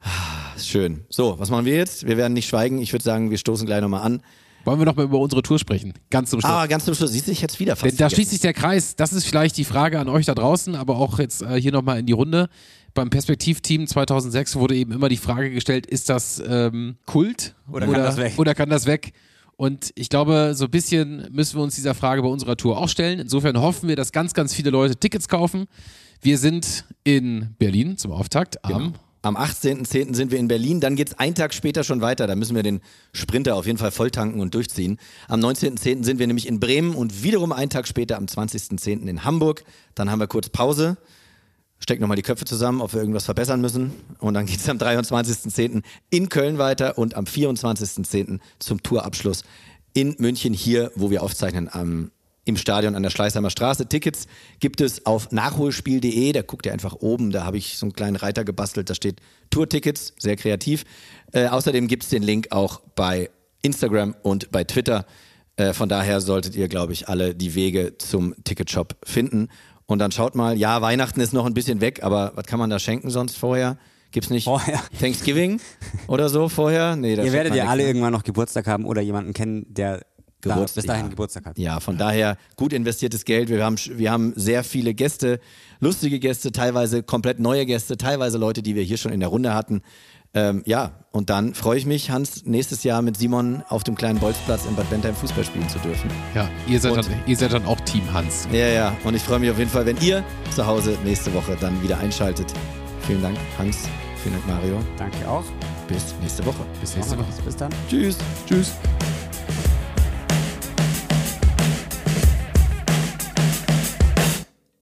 Ah, Schön. So, was machen wir jetzt? Wir werden nicht schweigen. Ich würde sagen, wir stoßen gleich nochmal an.
Wollen wir noch mal über unsere Tour sprechen? Ganz zum Schluss.
Aber ganz zum Schluss, siehst du dich jetzt wieder fast
Denn da schließt sich der Kreis. Das ist vielleicht die Frage an euch da draußen, aber auch jetzt äh, hier nochmal in die Runde. Beim Perspektivteam 2006 wurde eben immer die Frage gestellt, ist das ähm, Kult
Oder kann das weg?
Oder kann das weg? Und ich glaube, so ein bisschen müssen wir uns dieser Frage bei unserer Tour auch stellen. Insofern hoffen wir, dass ganz, ganz viele Leute Tickets kaufen. Wir sind in Berlin zum Auftakt am
Am 18.10. sind wir in Berlin, dann geht's einen Tag später schon weiter. Da müssen wir den Sprinter auf jeden Fall voll tanken und durchziehen. Am 19.10. sind wir nämlich in Bremen und wiederum einen Tag später am 20.10. in Hamburg. Dann haben wir kurz Pause, stecken nochmal die Köpfe zusammen, ob wir irgendwas verbessern müssen. Und dann geht's am 23.10. in Köln weiter und am 24.10. zum Tourabschluss in München hier, wo wir aufzeichnen am im Stadion an der Schleißheimer Straße. Tickets gibt es auf nachholspiel.de. Da guckt ihr einfach oben, da habe ich so einen kleinen Reiter gebastelt, da steht Tourtickets, sehr kreativ. Äh, außerdem gibt es den Link auch bei Instagram und bei Twitter. Äh, von daher solltet ihr, glaube ich, alle die Wege zum Ticketshop finden. Und dann schaut mal, ja, Weihnachten ist noch ein bisschen weg, aber was kann man da schenken sonst vorher? Gibt's nicht
Vorher. (laughs)
Thanksgiving oder so vorher? Nee, da
Ihr werdet ja alle
ne?
irgendwann noch Geburtstag haben oder jemanden kennen, der da
Geburts-
bis dahin
ja.
Geburtstag hat.
Ja, von daher gut investiertes Geld. Wir haben, wir haben sehr viele Gäste, lustige Gäste, teilweise komplett neue Gäste, teilweise Leute, die wir hier schon in der Runde hatten. Ähm, ja, und dann freue ich mich, Hans, nächstes Jahr mit Simon auf dem kleinen Bolzplatz in Bad Bentheim Fußball spielen zu dürfen.
Ja, ihr seid,
Und-
dann, ihr seid dann auch Team Hans.
Ja, ja, und ich freue mich auf jeden Fall, wenn ihr zu Hause nächste Woche dann wieder einschaltet. Vielen Dank, Hans. Vielen Dank, Mario.
Danke auch.
Bis nächste Woche.
Bis nächste Woche.
Bis dann.
Tschüss.
Tschüss.